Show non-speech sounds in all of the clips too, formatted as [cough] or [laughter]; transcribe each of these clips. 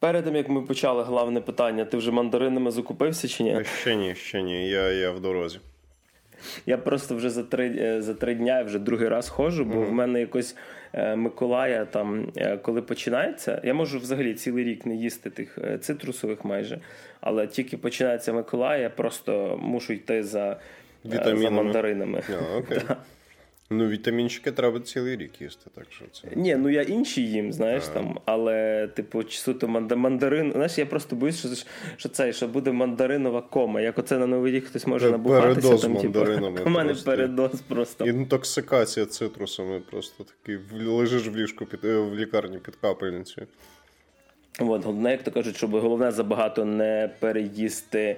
Перед тим, як ми почали головне питання, ти вже мандаринами закупився чи ні? Ще ні, ще ні. Я я в дорозі. Я просто вже за три е, за три дня вже другий раз ходжу, бо mm-hmm. в мене якось е, Миколая там, е, коли починається, я можу взагалі цілий рік не їсти тих цитрусових майже, але тільки починається Миколая, я просто мушу йти за, за мандаринами. А, окей. [laughs] Ну, вітамінчики треба цілий рік їсти, так що це. Ні, ну я інші їм, знаєш а. там, але, типу, суто мандарин. Знаєш, я просто боюсь, що що це що буде мандаринова кома. Як оце на новий рік хтось може набухатися. Передоз там, типу, мандаринами. [laughs] У мене передоз просто. Інтоксикація цитрусами просто такий. Лежиш в ліжку під е, в лікарні під капельницею. От, головне, як то кажуть, щоб головне забагато не переїсти.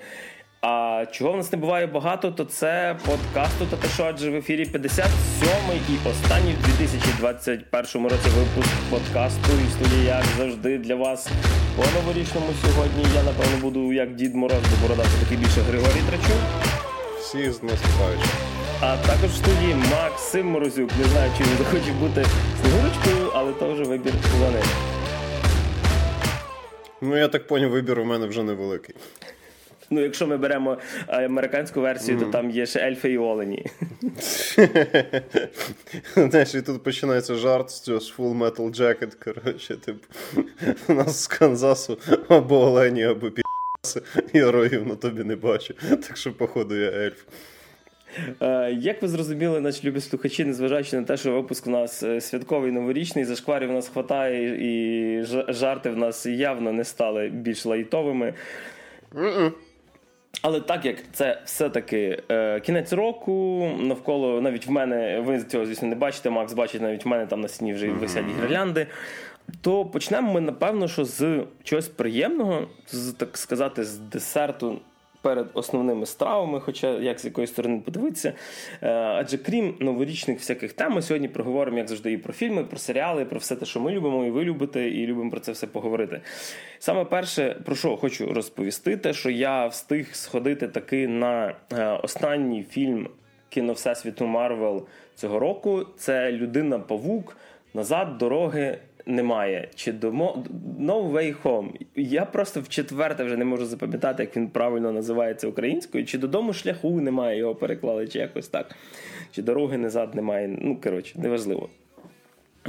А чого в нас не буває багато, то це подкасту та адже в ефірі 57-й і останній в 2021 році випуск подкасту і студії, як завжди, для вас по новорічному сьогодні. Я напевно буду як Дід Мороз, бо борода це такий більше Григорій Трачу. Всі з наступаючи. А також в студії Максим Морозюк. Не знаю, чи він захоче бути снігурочкою, але то вже вибір за ним. Ну я так поняв, вибір у мене вже невеликий. Ну, якщо ми беремо е, американську версію, mm. то там є ще ельфи і олені. [laughs] Знаєш, і тут починається жарт з цього з Full Metal Jacket, коротше, типу, у нас з Канзасу або олені, або пі***си, героїв на тобі не бачу. Так що, походу, я ельф. Е, як ви зрозуміли, наші любі слухачі, незважаючи на те, що випуск у нас е, святковий новорічний, зашкварів у нас хватає, і жарти в нас явно не стали більш лайтовими. Mm-mm. Але так як це все-таки е, кінець року, навколо навіть в мене, ви цього, звісно, не бачите, Макс бачить, навіть в мене там на стіні вже висять гірлянди. То почнемо ми, напевно, що з чогось приємного, з так сказати, з десерту перед основними стравами, хоча як з якої сторони подивитися. Е, адже крім новорічних всяких тем, ми сьогодні проговоримо, як завжди, і про фільми, про серіали, про все те, що ми любимо, і ви любите, і любимо про це все поговорити. Саме перше, про що хочу розповісти, те, що я встиг сходити таки на е, останній фільм кіно Всесвіту Марвел цього року. Це Людина Павук. Назад дороги немає. Чи домо No Way Home. Я просто в четверте вже не можу запам'ятати, як він правильно називається українською. Чи додому шляху немає, його переклали, чи якось так. Чи дороги назад немає. Ну, коротше, неважливо.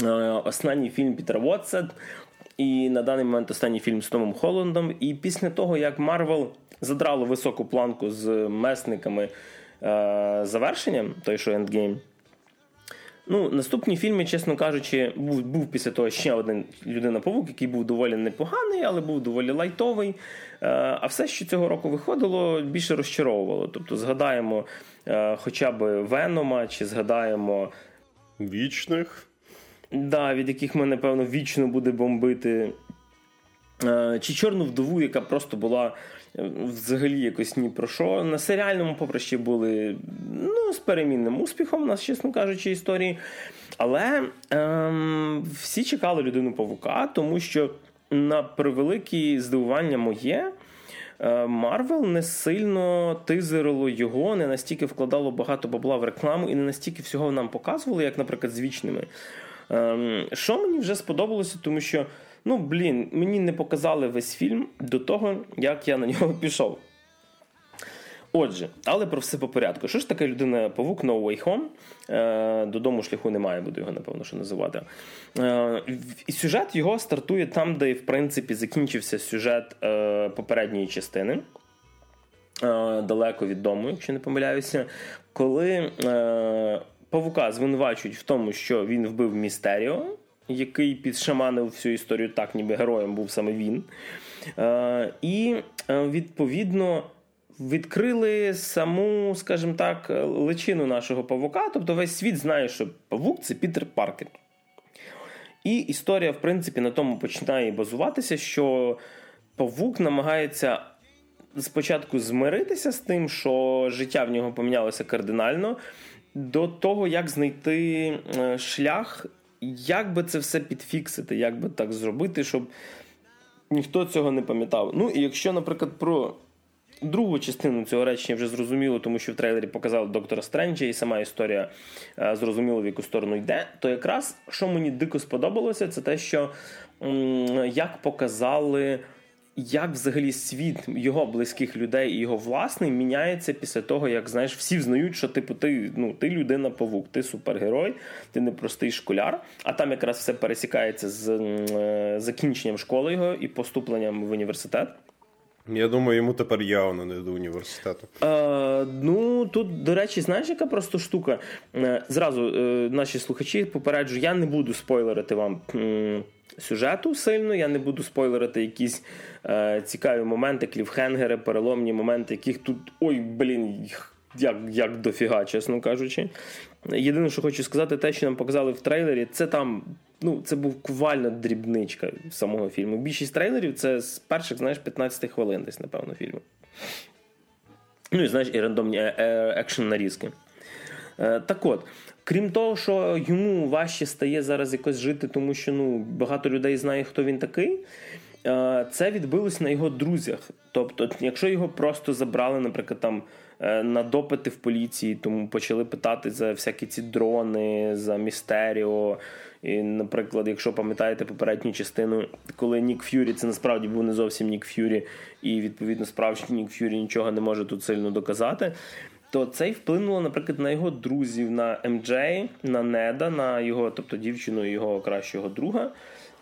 Е, останній фільм Пітера Вотса. І на даний момент останній фільм з Томом Холландом. І після того, як Марвел задрало високу планку з месниками е- завершенням, той що Endgame, Ну, наступні фільми, чесно кажучи, був був після того ще один людина-павук, який був доволі непоганий, але був доволі лайтовий. Е, а все, що цього року виходило, більше розчаровувало. Тобто, згадаємо е, хоча б Венома, чи згадаємо вічних, Да, від яких ми, напевно, вічно буде бомбити. Е, чи Чорну вдову, яка просто була взагалі якось ні про що. На серіальному попроще були ну, з перемінним успіхом, у нас, чесно кажучи, історії. Але ем, всі чекали людину павука, тому що на превелике здивування моє. Е, Марвел не сильно teas-ерило його, не настільки вкладало багато бабла в рекламу і не настільки всього нам показували, як, наприклад, з вічними. Ем, що мені вже сподобалося, тому що Ну, блін, мені не показали весь фільм до того, як я на нього [laughs] пішов. Отже, але про все по порядку. Що ж таке людина павук No Way Home? Е, Додому шляху немає, буду його, напевно, що називати. Е, І сюжет його стартує там, де, в принципі, закінчився сюжет е, попередньої частини. Е, далеко від дому, якщо не помиляюся. Коли е, павука звинувачують в тому, що він вбив Містеріо який підшаманив всю історію так, ніби героєм був саме він. Е, І е, відповідно. Відкрили саму, скажімо так, личину нашого павука. Тобто весь світ знає, що павук це Пітер Паркер. І історія, в принципі, на тому починає базуватися, що павук намагається спочатку змиритися з тим, що життя в нього помінялося кардинально, до того, як знайти е, шлях як би це все підфіксити, як би так зробити, щоб ніхто цього не пам'ятав. Ну і якщо, наприклад, про Другу частину цього речення вже зрозуміло, тому що в трейлері показали доктора Стренджа, і сама історія зрозуміла, зрозуміло, в яку сторону йде. То якраз що мені дико сподобалося, це те, що як показали. Як взагалі світ його близьких людей і його власний міняється після того, як знаєш, всі взнають, що типу ти ну ти людина павук, ти супергерой, ти не простий школяр. А там якраз все пересікається з е, закінченням школи його і поступленням в університет. Я думаю, йому тепер явно не до університету. Е, ну тут, до речі, знаєш, яка просто штука. Е, зразу е, наші слухачі попереджу, я не буду спойлерити вам. М- Сюжету сильно, я не буду спойлерити якісь е, цікаві моменти, кліфхенгери, переломні моменти, яких тут ой, блін, як як дофіга, чесно кажучи. Єдине, що хочу сказати, те, що нам показали в трейлері, це там ну, це був кувальна дрібничка самого фільму. Більшість трейлерів це з перших, знаєш, 15 хвилин десь, напевно, фільму. Ну і знаєш, і рандомні е, е, екшн нарізки. Е, так от, крім того, що йому важче стає зараз якось жити, тому що ну, багато людей знає, хто він такий. Це відбилось на його друзях. Тобто, якщо його просто забрали, наприклад, там на допити в поліції, тому почали питати за всякі ці дрони, за містеріо. І, Наприклад, якщо пам'ятаєте попередню частину, коли Нік Ф'юрі, це насправді був не зовсім Нік Ф'юрі, і відповідно справжній Нік Ф'юрі нічого не може тут сильно доказати. То це й вплинуло, наприклад, на його друзів, на МД, на Неда, на його, тобто дівчину його кращого друга.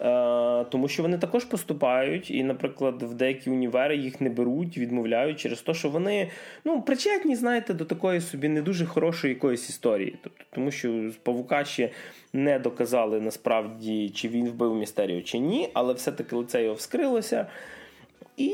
Е, тому що вони також поступають, і, наприклад, в деякі універи їх не беруть, відмовляють через те, що вони ну, причетні, знаєте, до такої собі не дуже хорошої якоїсь історії. Тобто, Тому що з павука ще не доказали насправді, чи він вбив містерію, чи ні, але все-таки лице його вскрилося. І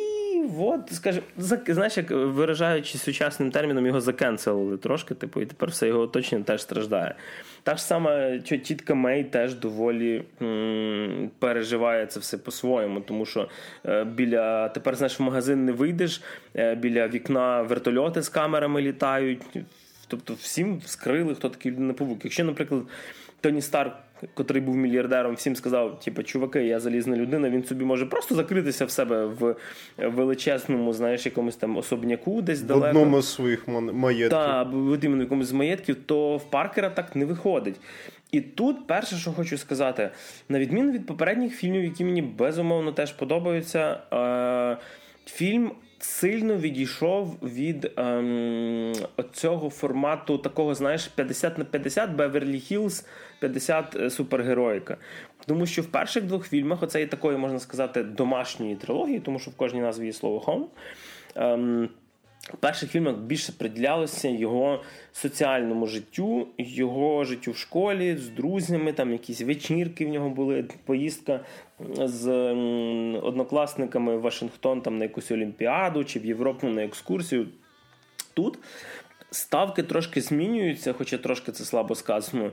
от, скажімо, знаєш, як виражаючи сучасним терміном, його закенселили трошки, типу, і тепер все його оточення теж страждає. Та ж сама тітка Мей теж доволі м- переживає це все по-своєму, тому що е, біля тепер знаєш, в магазин не вийдеш, е, біля вікна вертольоти з камерами літають. Тобто всім вскрили, хто такий людина павук. Якщо, наприклад, Тоні Старк, котрий був мільярдером, всім сказав: типу, чуваки, я залізна людина, він собі може просто закритися в себе в величезному, знаєш, якомусь там особняку, десь в далеко. В одному з своїх маєтків. Так, в якомусь з маєтків, то в Паркера так не виходить. І тут перше, що хочу сказати, на відміну від попередніх фільмів, які мені безумовно теж подобаються, е- фільм сильно відійшов від ем, цього формату такого, знаєш, 50 на 50 Беверлі Хілз, 50 супергероїка. Тому що в перших двох фільмах оце є такої, можна сказати, домашньої трилогії, тому що в кожній назві є слово home. Ем, в перших фільмах більше приділялося його соціальному життю, його життю в школі з друзями, там якісь вечірки в нього були, поїздка з однокласниками в Вашингтон там на якусь Олімпіаду чи в Європу на екскурсію. Тут ставки трошки змінюються, хоча трошки це слабо сказано.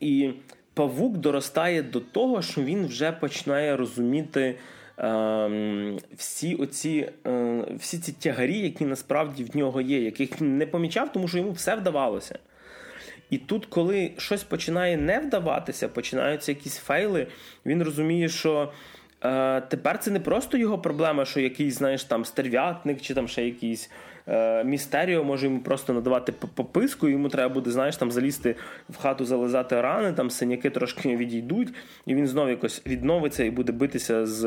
І павук доростає до того, що він вже починає розуміти. Ем, всі оці е, всі ці тягарі, які насправді в нього є, яких він не помічав, тому що йому все вдавалося. І тут, коли щось починає не вдаватися, починаються якісь фейли, він розуміє, що е, тепер це не просто його проблема, що якийсь, знаєш, там стерв'ятник чи там ще якийсь містеріо може йому просто надавати пописку, йому треба буде, знаєш, там залізти в хату, зализати рани, там синяки трошки відійдуть, і він знову якось відновиться і буде битися з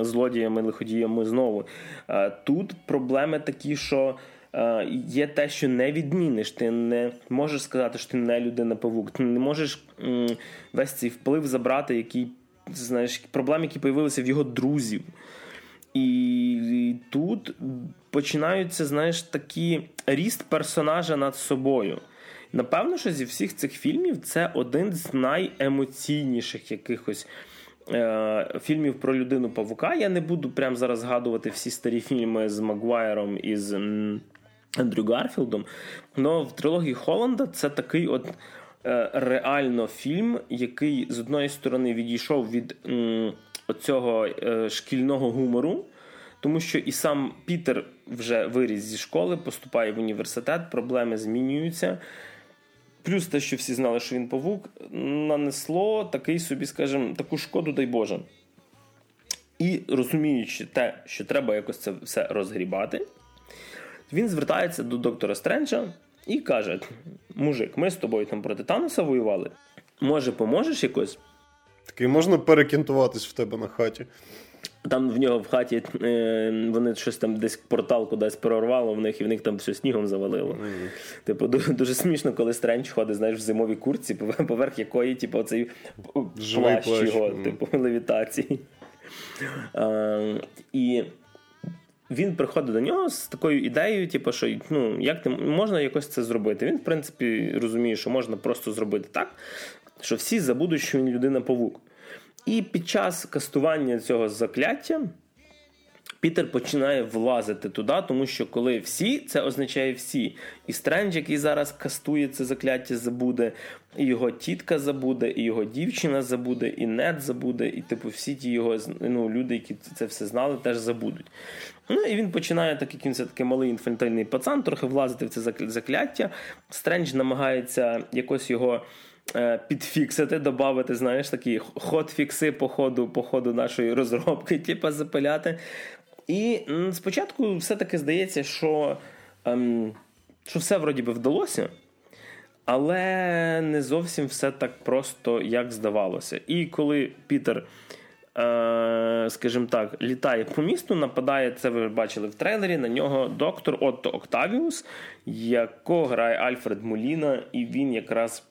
злодіями, лиходіями знову. Е, тут проблеми такі, що. Е, є те, що не відміниш. Ти не можеш сказати, що ти не людина павук. Ти не можеш весь цей вплив забрати, який знаєш, проблеми, які з'явилися в його друзів. І, тут починаються, знаєш, такі ріст персонажа над собою. Напевно, що зі всіх цих фільмів це один з найемоційніших якихось. Е, фільмів про людину Павука. Я не буду прямо зараз згадувати всі старі фільми з Магуайром і з Ендрю Гарфілдом. Але в трилогії Холланда це такий от е, реально фільм, який з одної сторони відійшов від м, оцього е, шкільного гумору. Тому що і сам Пітер вже виріс зі школи, поступає в університет, проблеми змінюються. Плюс те, що всі знали, що він павук, нанесло такий собі, скажімо, таку шкоду, дай Боже. І розуміючи те, що треба якось це все розгрібати, Він звертається до доктора Стренджа і каже: Мужик, ми з тобою там проти Таноса воювали. Може, поможеш якось? Такий можна перекінтуватись в тебе на хаті. Там в нього в хаті е, вони щось там десь портал кудись прорвало в них, і в них там все снігом завалило. Mm. Типу, дуже, дуже смішно, коли Стрендж ходить, знаєш, в зимовій куртці, поверх якої, типу, оцей плащ його, mm. типу, левітації. Е, і він приходить до нього з такою ідеєю, типу, що ну, як ти можна якось це зробити. Він, в принципі, розуміє, що можна просто зробити так, що всі забудуть, що він людина-павук. І під час кастування цього закляття Пітер починає влазити туди, тому що коли всі, це означає всі. І Стрендж, який зараз кастує це закляття, забуде, і його тітка забуде, і його дівчина забуде, і нет забуде, і типу всі ті його ну, люди, які це все знали, теж забудуть. Ну і він починає, так як він все таки малий інфантильний пацан, трохи влазити в це закляття. Стрендж намагається якось його. Е, підфіксити, додати, знаєш, такі ход-фікси по ходу, по ходу нашої розробки, [laughs] типу, запиляти. І спочатку все-таки здається, що ем, що все вроді би вдалося, але не зовсім все так просто, як здавалося. І коли Пітер, е, скажімо так, літає по місту, нападає, це ви бачили в трейлері, на нього доктор Отто Октавіус, якого грає Альфред Моліна, і він якраз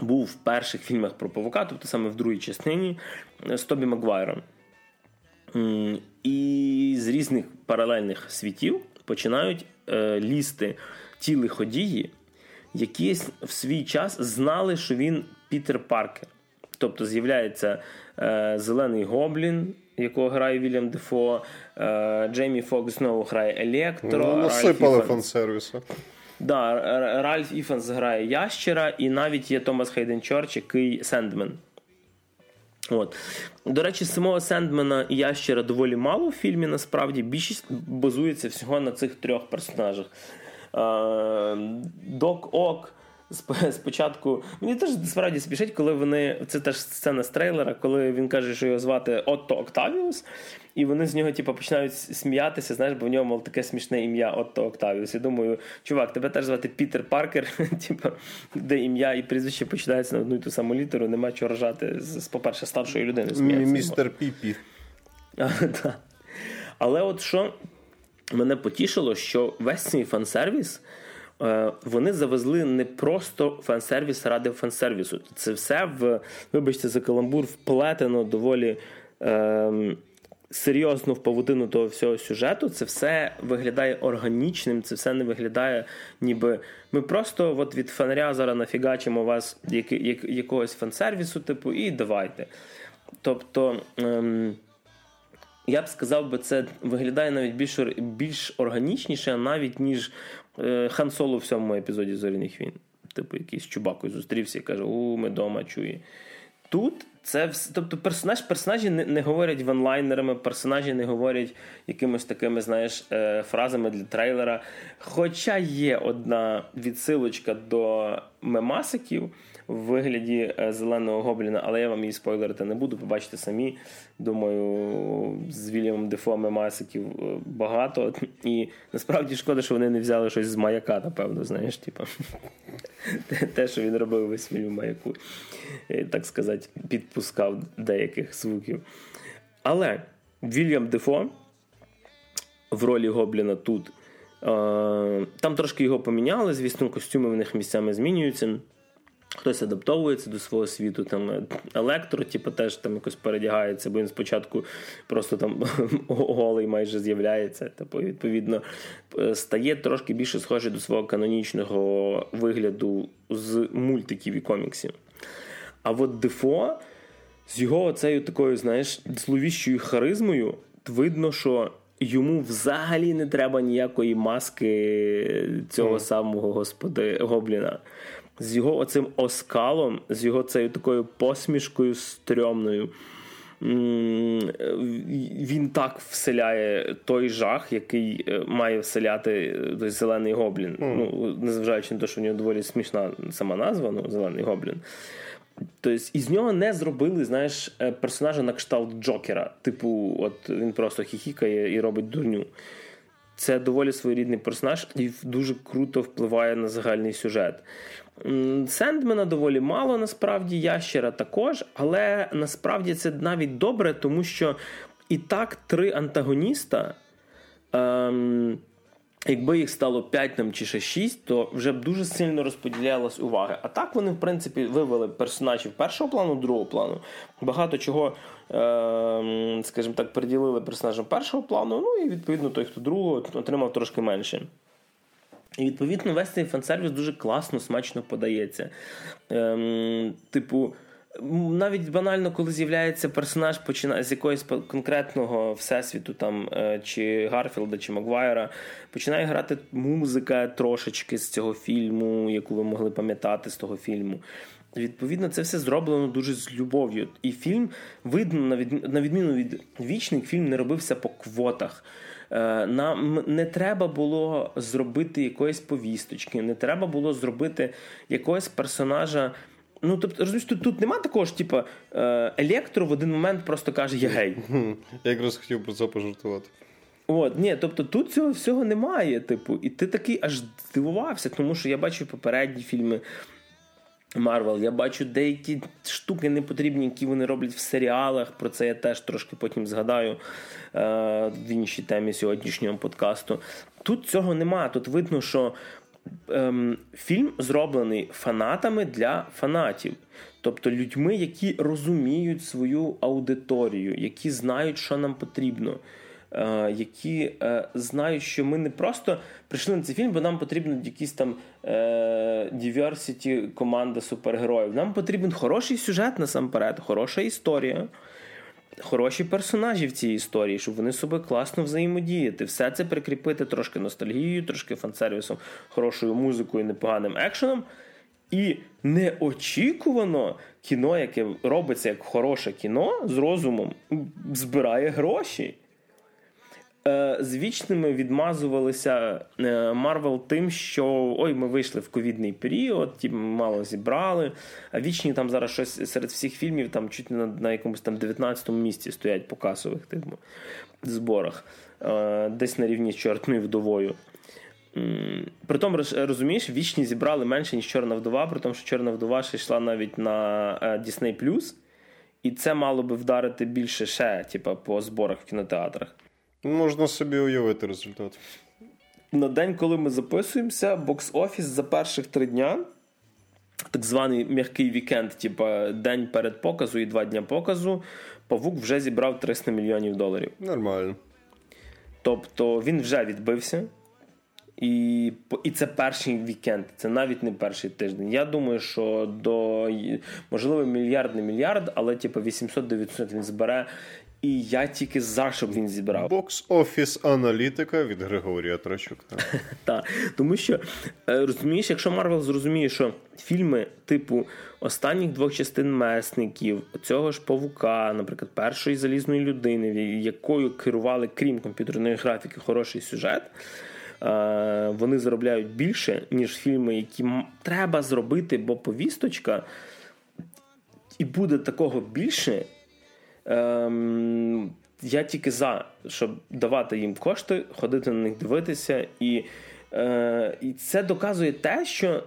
був в перших фільмах про павука, тобто саме в другій частині з Тобі Маквайром. І з різних паралельних світів починають е, лізти ті лиходії, які в свій час знали, що він Пітер Паркер. Тобто з'являється е, Зелений Гоблін, якого грає Віллем Дефо, е, Джеймі Фокс знову грає Електро. Ну, насипали фан-сервісу. Да, Ріс Іфанс грає Ящера, і навіть є Томас Хейден Чорч, який Сендмен. От. До речі, самого Сендмена і Ящера доволі мало в фільмі. Насправді більшість базується всього на цих трьох персонажах. Док Ок. Спочатку мені теж справді спішить, коли вони. Це теж сцена з трейлера, коли він каже, що його звати Отто Октавіус, і вони з нього типу, починають сміятися, знаєш, бо в нього мов таке смішне ім'я Отто Октавіус. І думаю, чувак, тебе теж звати Пітер Паркер, [laughs] типу, де ім'я і прізвище починається на одну і ту саму літеру, нема чого ржати з, по-перше, старшої людини. Містер Піпі. [laughs] Але от що мене потішило, що весь цей фан-сервіс вони завезли не просто фан-сервіс ради фан-сервісу. Це все в, вибачте, за каламбур вплетено доволі. Е, Серйозно в павутину того всього сюжету, це все виглядає органічним, це все не виглядає, ніби ми просто от від фонаря зараз нафігачимо вас як, як, якогось фан-сервісу, типу, і давайте. Тобто, ем, я б сказав, би, це виглядає навіть більш більш органічніше, навіть ніж Е, Хан Соло в сьомому епізоді Зоряних війн. Типу, якийсь чубакою зустрівся і каже: У, ми дома чує. Тут це все. Тобто, персонаж, персонажі не, не говорять ванлайнерами, персонажі не говорять якимись такими, знаєш, е, фразами для трейлера. Хоча є одна відсилочка до мемасиків в вигляді е, зеленого гобліна, але я вам її спойлерити не буду. Побачите самі. Думаю, з Вільямом Дефо мемасиків е, багато. І насправді шкода, що вони не взяли щось з маяка, напевно, знаєш, типу. [laughs] те, що він робив весь фільм маяку, е, так сказати, підпускав деяких звуків. Але Вільям Дефо в ролі Гобліна тут. Там трошки його поміняли, звісно, костюми в них місцями змінюються. Хтось адаптовується до свого світу, там електро, типу, теж там якось передягається, бо він спочатку просто там [laughs] голий майже з'являється. Типу, відповідно, стає трошки більше схожий до свого канонічного вигляду з мультиків і коміксів. А от Дефо з його цією такою, знаєш, зловіщою харизмою, видно, що. Йому взагалі не треба ніякої маски цього mm. самого господи Гобліна з його оцим оскалом, з його цією такою посмішкою стрьомною. Він так вселяє той жах, який е, має вселяти е, той зелений гоблін. Mm. Ну, Незважаючи на те, що в нього доволі смішна сама назва, ну, зелений гоблін. Тобто, із нього не зробили, знаєш, е, персонажа на кшталт Джокера. Типу, от він просто хіхікає і робить дурню. це доволі своєрідний персонаж і дуже круто впливає на загальний сюжет. Сендмена доволі мало, насправді, ящера також, але насправді це навіть добре, тому що і так три антагоніста. Ем, Якби їх стало 5 там, чи ще 6, то вже б дуже сильно розподілялась увага. А так вони, в принципі, вивели персонажів першого плану, другого плану. Багато чого, е, скажімо так, приділили персонажам першого плану. Ну і відповідно той, хто другого, отримав трошки менше. І відповідно весь цей фан-сервіс дуже класно, смачно подається. Ем, Типу. Навіть банально, коли з'являється персонаж, починає з якогось конкретного всесвіту, там е, чи Гарфілда, чи Магуайра, починає грати музика трошечки з цього фільму, яку ви могли пам'ятати з того фільму. Відповідно, це все зроблено дуже з любов'ю. І фільм видно, на відміну від вічник, фільм не робився по квотах. Е, нам не треба було зробити якоїсь повісточки, не треба було зробити якогось персонажа. Ну, тобто, розумієш, тут тут нема такого ж, типу, електро в один момент просто каже я гей. Я якраз хотів про це пожартувати. От, ні, тобто тут цього всього немає, типу, і ти такий аж здивувався, тому що я бачу попередні фільми Марвел, я бачу деякі штуки непотрібні, які вони роблять в серіалах. Про це я теж трошки потім згадаю е- в іншій темі сьогоднішнього подкасту. Тут цього нема. Тут видно, що ем, фільм зроблений фанатами для фанатів, тобто людьми, які розуміють свою аудиторію, які знають, що нам потрібно. Е, які е, знають, що ми не просто прийшли на цей фільм, бо нам потрібна якісь там е, diversity команда супергероїв. Нам потрібен хороший сюжет насамперед, хороша історія хороші персонажі в цій історії, щоб вони собі класно взаємодіяти. Все це прикріпити трошки ностальгією, трошки фан-сервісом, хорошою музикою, непоганим екшеном. І неочікувано кіно, яке робиться як хороше кіно з розумом, збирає гроші. Е, з вічними відмазувалися Марвел тим, що ой, ми вийшли в ковідний період, ті мало зібрали. А вічні там зараз щось серед всіх фільмів там чуть на, на якомусь там 19-му місці стоять по касових типу, зборах, е, десь на рівні з чортною вдовою. Притом, розумієш, вічні зібрали менше, ніж Чорна вдова, при тому, що Чорна вдова ще йшла навіть на е, Disney+, і це мало би вдарити більше ще, типу, по зборах в кінотеатрах. Можна собі уявити результат. На день, коли ми записуємося, бокс-офіс за перших три дня, так званий м'який вікенд, типу день перед показу і два дня показу, павук вже зібрав 300 мільйонів доларів. Нормально. Тобто він вже відбився. І і це перший вікенд, це навіть не перший тиждень. Я думаю, що до можливо мільярд не мільярд, але типу 800-900 він збере. І я тільки за щоб він зібрав. Бокс-офіс аналітика від Григорія Трачука. [laughs] Так, тому що е, розумієш, якщо Марвел зрозуміє, що фільми типу останніх двох частин месників, цього ж павука, наприклад, першої залізної людини, якою керували крім комп'ютерної графіки, хороший сюжет. Е, вони заробляють більше, ніж фільми, які треба зробити, бо повісточка, і буде такого більше. Ем, Я тільки за, щоб давати їм кошти, ходити на них дивитися. І е, і це доказує те, що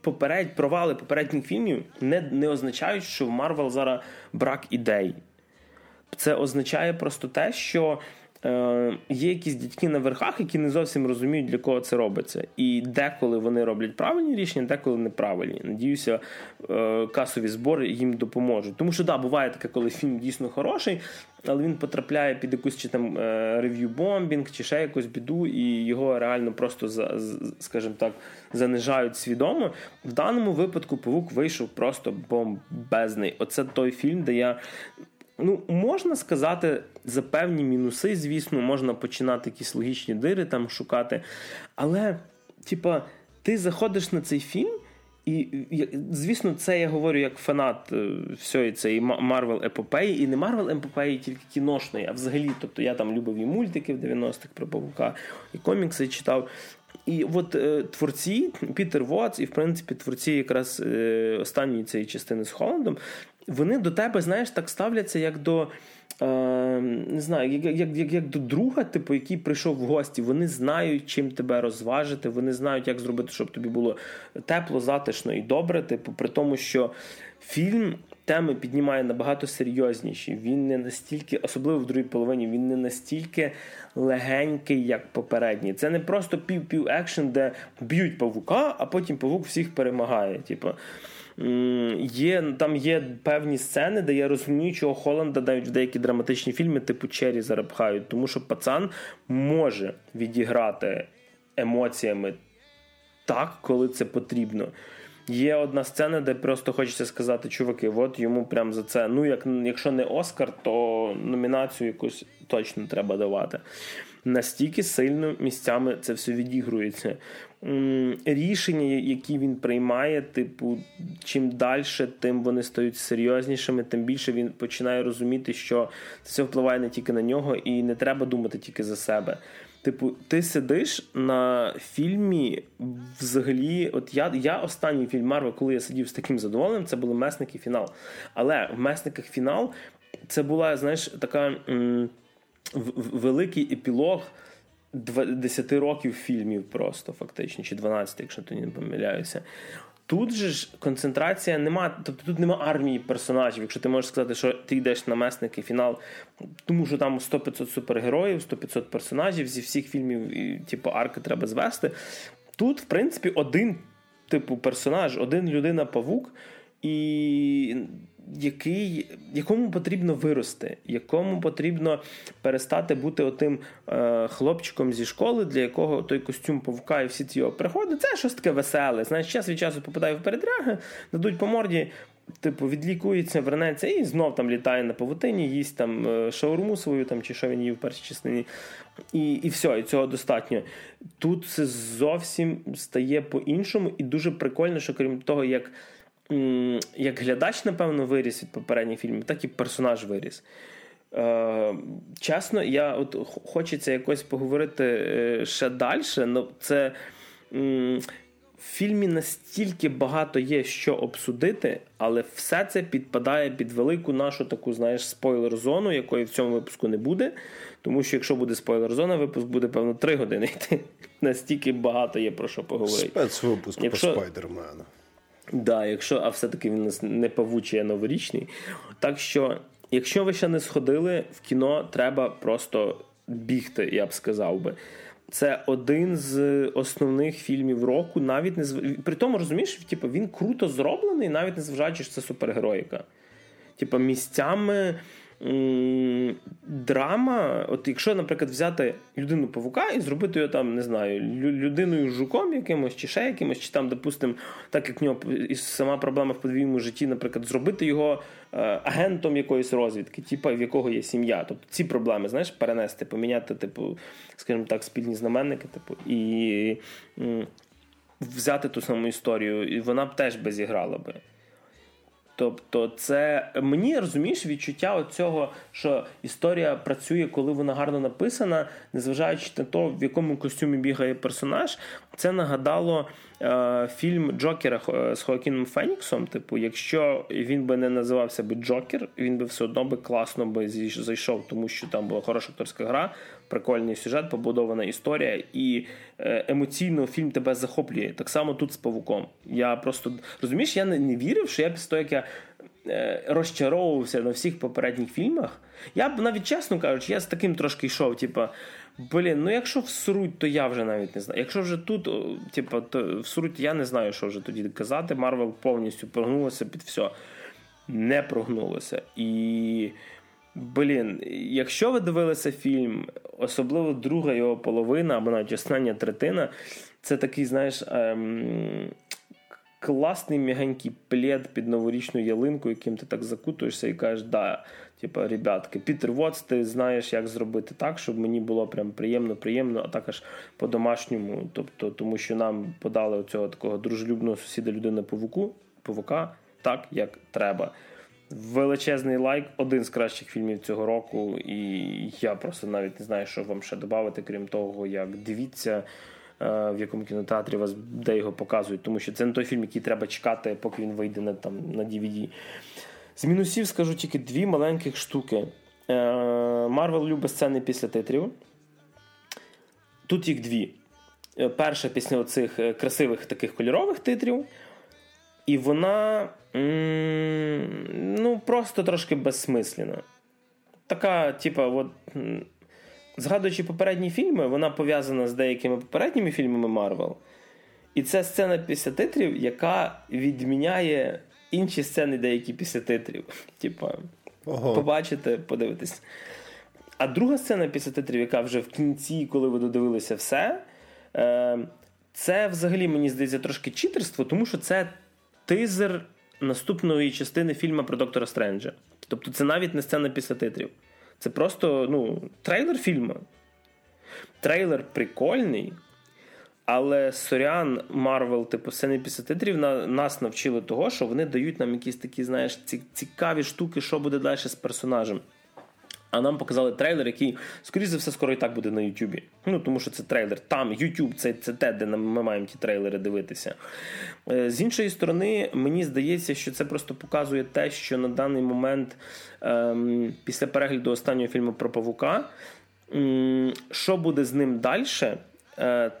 поперед, провали попередніх фільмів не, не означають, що в Марвел зараз брак ідей. Це означає просто те, що є якісь дядьки на верхах, які не зовсім розуміють, для кого це робиться. І деколи вони роблять правильні рішення, деколи неправильні. Надіюся, е, касові збори їм допоможуть. Тому що да, буває таке, коли фільм дійсно хороший, але він потрапляє під якусь чи там review-bombing, чи ще якусь біду, і його реально просто скажімо так, занижають свідомо. В даному випадку павук вийшов просто бомбезний. Оце той фільм, де я Ну, можна сказати, за певні мінуси, звісно, можна починати якісь логічні дири там шукати. Але, типа, ти заходиш на цей фільм, і, звісно, це я говорю як фанат е, всієї цієї Марвел епопеї, і не Марвел епопеї, тільки кіношної, а взагалі, тобто я там любив і мультики в 90-х про павука, і комікси читав. І от е, творці Пітер Вотс, і в принципі творці якраз е, останньої цієї частини з Холландом, вони до тебе, знаєш, так ставляться, як до е, не знаю, як як, як, як до друга, типу, який прийшов в гості, вони знають, чим тебе розважити, вони знають, як зробити, щоб тобі було тепло, затишно і добре. Типу, при тому, що фільм теми піднімає набагато серйозніші. Він не настільки, особливо в другій половині, він не настільки легенький, як попередній. Це не просто пів-пів екшен, де б'ють павука, а потім павук всіх перемагає. Типу. Є, Там є певні сцени, де я розумію, чого Холланда навіть в деякі драматичні фільми, типу Чері зарабхають, тому що пацан може відіграти емоціями так, коли це потрібно. Є одна сцена, де просто хочеться сказати, чуваки, от йому прям за це. Ну, як якщо не Оскар, то номінацію якусь точно треба давати. Настільки сильно місцями це все відігрується. Рішення, які він приймає, типу, чим далі, тим вони стають серйознішими, тим більше він починає розуміти, що це впливає не тільки на нього, і не треба думати тільки за себе. Типу, ти сидиш на фільмі взагалі. От я я останній фільм Марвел, коли я сидів з таким задоволенням, це були месники фінал. Але в месниках фінал це була, знаєш, така м- великий епілог 10 років фільмів просто фактично, чи 12, якщо то не помиляюся. Тут же ж концентрація нема, тобто тут нема армії персонажів. Якщо ти можеш сказати, що ти йдеш на месники фінал, тому що там 100-500 супергероїв, 100-500 персонажів зі всіх фільмів, і, типу, арки треба звести. Тут, в принципі, один типу персонаж, один людина-павук, і який, якому потрібно вирости, якому потрібно перестати бути отим е, хлопчиком зі школи, для якого той костюм павука і всі ці його приходи, це щось таке веселе. Знаєш, час від часу попадає в передряги, дадуть по морді. Типу, відлікується, вернеться і знов там літає на павутині, їсть там е, шаурму свою там, чи що він їв в першій частині. І і все, і цього достатньо. Тут це зовсім стає по-іншому, і дуже прикольно, що крім того, як як глядач, напевно, виріс від попередніх фільмів, так і персонаж виріс. Е, Чесно, я от хочеться якось поговорити е, ще далі. Ну, це в фільмі настільки багато є що обсудити, але все це підпадає під велику нашу таку, знаєш, спойлер-зону, якої в цьому випуску не буде. Тому що якщо буде спойлер-зона, випуск буде, певно, три години йти. [laughs] Настільки багато є про що поговорити. Спецвипуск якщо... по спайдермену. Да, якщо, а все-таки він нас не павучий, а новорічний. Так що, якщо ви ще не сходили в кіно, треба просто бігти, я б сказав би. Це один з основних фільмів року, навіть не зв... При тому розумієш, типу, він круто зроблений, навіть не зважаючи, що це супергероїка. Типу, місцями драма, от якщо, наприклад, взяти людину павука і зробити його там, не знаю, людиною жуком якимось, чи ще якимось, чи там, допустимо, так як в нього і сама проблема в подвійному житті, наприклад, зробити його е, агентом якоїсь розвідки, типу, в якого є сім'я. Тобто ці проблеми, знаєш, перенести, поміняти, типу, скажімо так, спільні знаменники, типу, і взяти ту саму історію, і вона б теж би зіграла би. Тобто, це мені розумієш відчуття цього, що історія працює, коли вона гарно написана, незважаючи на те, в якому костюмі бігає персонаж. Це нагадало е, фільм Джокера з Хоакіном Феніксом. Типу, якщо він би не називався би Джокер, він би все одно би класно би зайшов, тому що там була хороша акторська гра, прикольний сюжет, побудована історія, і е, емоційно фільм тебе захоплює. Так само тут з павуком. Я просто розумієш, я не, не вірив, що я після того, як я. Е, розчаровувався на всіх попередніх фільмах. Я б навіть чесно кажучи, я з таким трошки йшов. Типа, блін, ну якщо всруть, то я вже навіть не знаю. Якщо вже тут, типа, то всруть, я не знаю, що вже тоді казати. Марвел повністю прогнулося під все. Не прогнулося. І Блін, якщо ви дивилися фільм, особливо друга його половина, або навіть остання третина, це такий, знаєш, ем, класний м'ягенький плед під новорічну ялинку, яким ти так закутуєшся і кажеш, да, типа, ребятки, Пітер Вотс, ти знаєш, як зробити так, щоб мені було прям приємно, приємно, а також по-домашньому. Тобто, тому що нам подали оцього такого дружелюбного сусіда людини павуку, павука, так, як треба. Величезний лайк, один з кращих фільмів цього року, і я просто навіть не знаю, що вам ще додати, крім того, як дивіться, е, в якому кінотеатрі вас де його показують, тому що це не той фільм, який треба чекати, поки він вийде на там на DVD. З мінусів скажу тільки дві маленьких штуки. Марвел любить сцени після титрів. Тут їх дві. Е, перша після оцих е, красивих таких кольорових титрів. І вона ну, просто трошки безсмисленна. Така, типа, от, згадуючи попередні фільми, вона пов'язана з деякими попередніми фільмами Марвел. І це сцена після титрів, яка відміняє інші сцени, деякі після титрів. [laughs] Типа, Ого. побачите, подивитись. А друга сцена після титрів, яка вже в кінці, коли ви додивилися все, е, це взагалі мені здається трошки читерство, тому що це тизер наступної частини фільму про Доктора Стренджа. Тобто це навіть не сцена після титрів. Це просто ну, трейлер фільму. Трейлер прикольний, але сорян, Марвел, типу, сцени після титрів нас навчили того, що вони дають нам якісь такі, знаєш, цікаві штуки, що буде далі з персонажем. А нам показали трейлер, який, скоріш за все, скоро і так буде на Ютубі. Ну, тому що це трейлер. Там Ютуб це це те, де ми маємо ті трейлери дивитися. Е, з іншої сторони, мені здається, що це просто показує те, що на даний момент, ем, після перегляду останнього фільму про Павука, ем, що буде з ним далі,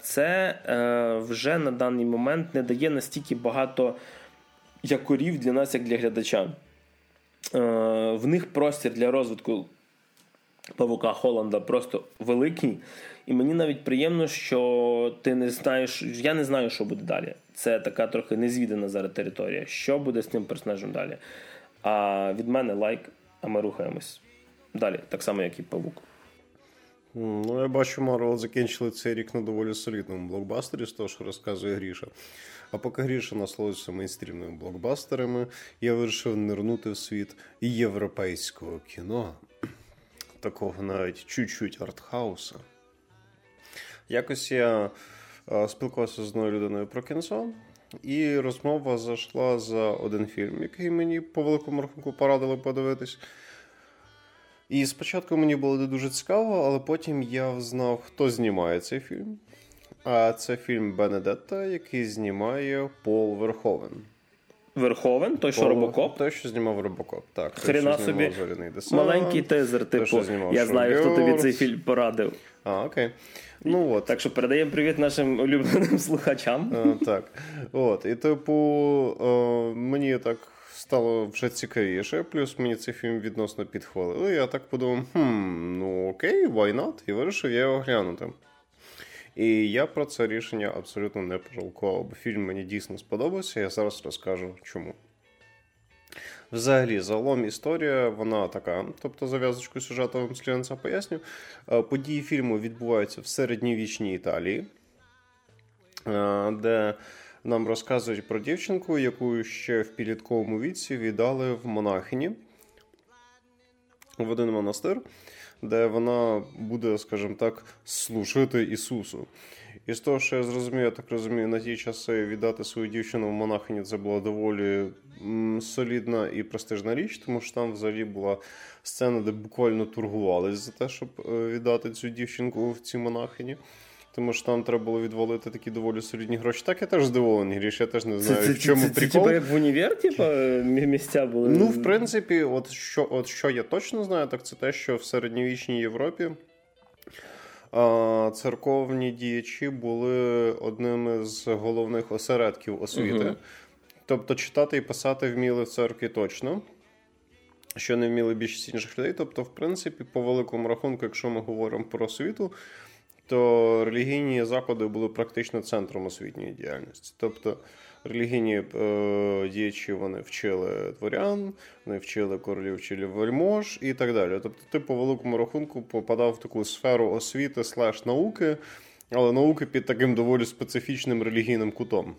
це е, вже на даний момент не дає настільки багато якорів для нас, як для глядача. Е, в них простір для розвитку павука Холланда просто великий. І мені навіть приємно, що ти не знаєш. Я не знаю, що буде далі. Це така трохи незвідана зараз територія. Що буде з тим персонажем далі? А від мене лайк, а ми рухаємось далі, так само, як і павук. Ну, я бачу, Марвел закінчили цей рік на доволі солідному блокбастері, з того, що розказує Гріша. А поки Гріша насолоджується мейнстрімними блокбастерами, я вирішив нирнути в світ європейського кіно такого навіть чуть-чуть артхауса. Якось я спілкувався з одною людиною про кінцо, і розмова зайшла за один фільм, який мені по великому рахунку порадили подивитись. І спочатку мені було не дуже цікаво, але потім я знав, хто знімає цей фільм. А це фільм Бенедетта, який знімає Пол Верховен. Верховен, той, що Пол... Робокоп. Той, що знімав Робокоп, так. Хрена собі маленький тезер, типу. Той, я знаю, хто тобі цей фільм порадив. А, окей. Ну, от. Так що передаємо привіт нашим улюбленим [laughs] слухачам. А, так. От. І, типу, о, мені так стало вже цікавіше, плюс мені цей фільм відносно підхвалили. Я так подумав, хм, ну окей, why not? І вирішив я його глянути. І я про це рішення абсолютно не пожалкував, бо фільм мені дійсно сподобався, я зараз розкажу чому. Взагалі, загалом історія, вона така. Тобто, зав'язочку сюжету сліденця поясню. Е, події фільму відбуваються в середньовічній Італії, е, де нам розказують про дівчинку, яку ще в підлітковому віці віддали в монахині в один монастир де вона буде, скажімо так, служити Ісусу. І з того, що я зрозумів, я так розумію, на ті часи віддати свою дівчину в монахині це була доволі солідна і престижна річ, тому що там взагалі була сцена, де буквально тургувалися за те, щоб е, віддати цю дівчинку в цій монахині тому що там треба було відвалити такі доволі солідні гроші. Так я теж здивований, Гріш, я теж не знаю, це, в чому це, це, прикол. Це, типа як в універ, типа місця були. Ну, в принципі, от що, от що я точно знаю, так це те, що в середньовічній Європі. Церковні діячі були одним з головних осередків освіти. uh Тобто читати і писати вміли в церкві точно, що не вміли більшість інших людей. Тобто, в принципі, по великому рахунку, якщо ми говоримо про освіту, то релігійні заклади були практично центром освітньої діяльності. Тобто релігійні е, діячі вони вчили дворян, вони вчили королів, вчили вельмож і так далі. Тобто, ти по великому рахунку попадав в таку сферу освіти слеш науки, але науки під таким доволі специфічним релігійним кутом.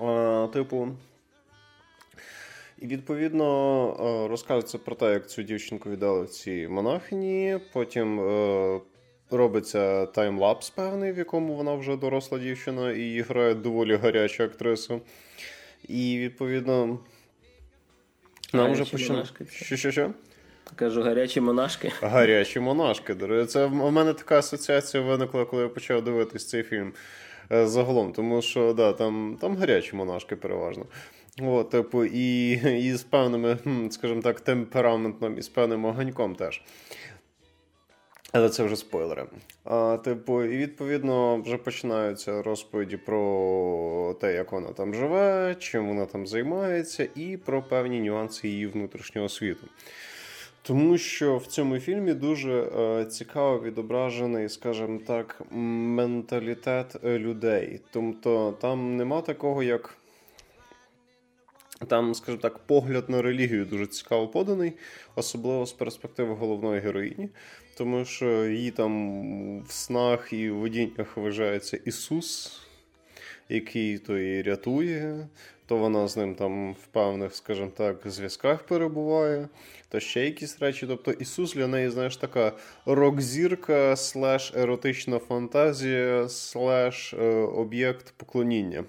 Е, типу. І відповідно е, розказується про те, як цю дівчинку віддали в цій монахині. Потім е, робиться timelapse певний, в якому вона вже доросла дівчина і грає доволі гарячу актрису. І відповідно. Нам вже почали. Що, що, що? Кажу, гарячі монашки. Гарячі монашки. Це в мене така асоціація виникла, коли я почав дивитись цей фільм е, загалом. Тому що да, там там гарячі монашки переважно. О, типу, і, і з певними, скажімо так, темпераментом, і з певним огоньком теж. Але це вже спойлери. А, Типу, і відповідно вже починаються розповіді про те, як вона там живе, чим вона там займається, і про певні нюанси її внутрішнього світу. Тому що в цьому фільмі дуже е, цікаво відображений, скажімо так, менталітет е, людей. Тобто там нема такого, як. Там, скажімо так, погляд на релігію дуже цікаво поданий, особливо з перспективи головної героїні, тому що її там в снах і в видіннях вважається Ісус, який то її рятує, то вона з ним там в певних, скажімо так, зв'язках перебуває, то ще якісь речі. Тобто Ісус для неї, знаєш, така рок-зірка, слеш еротична фантазія, слеш е, об'єкт поклоніння.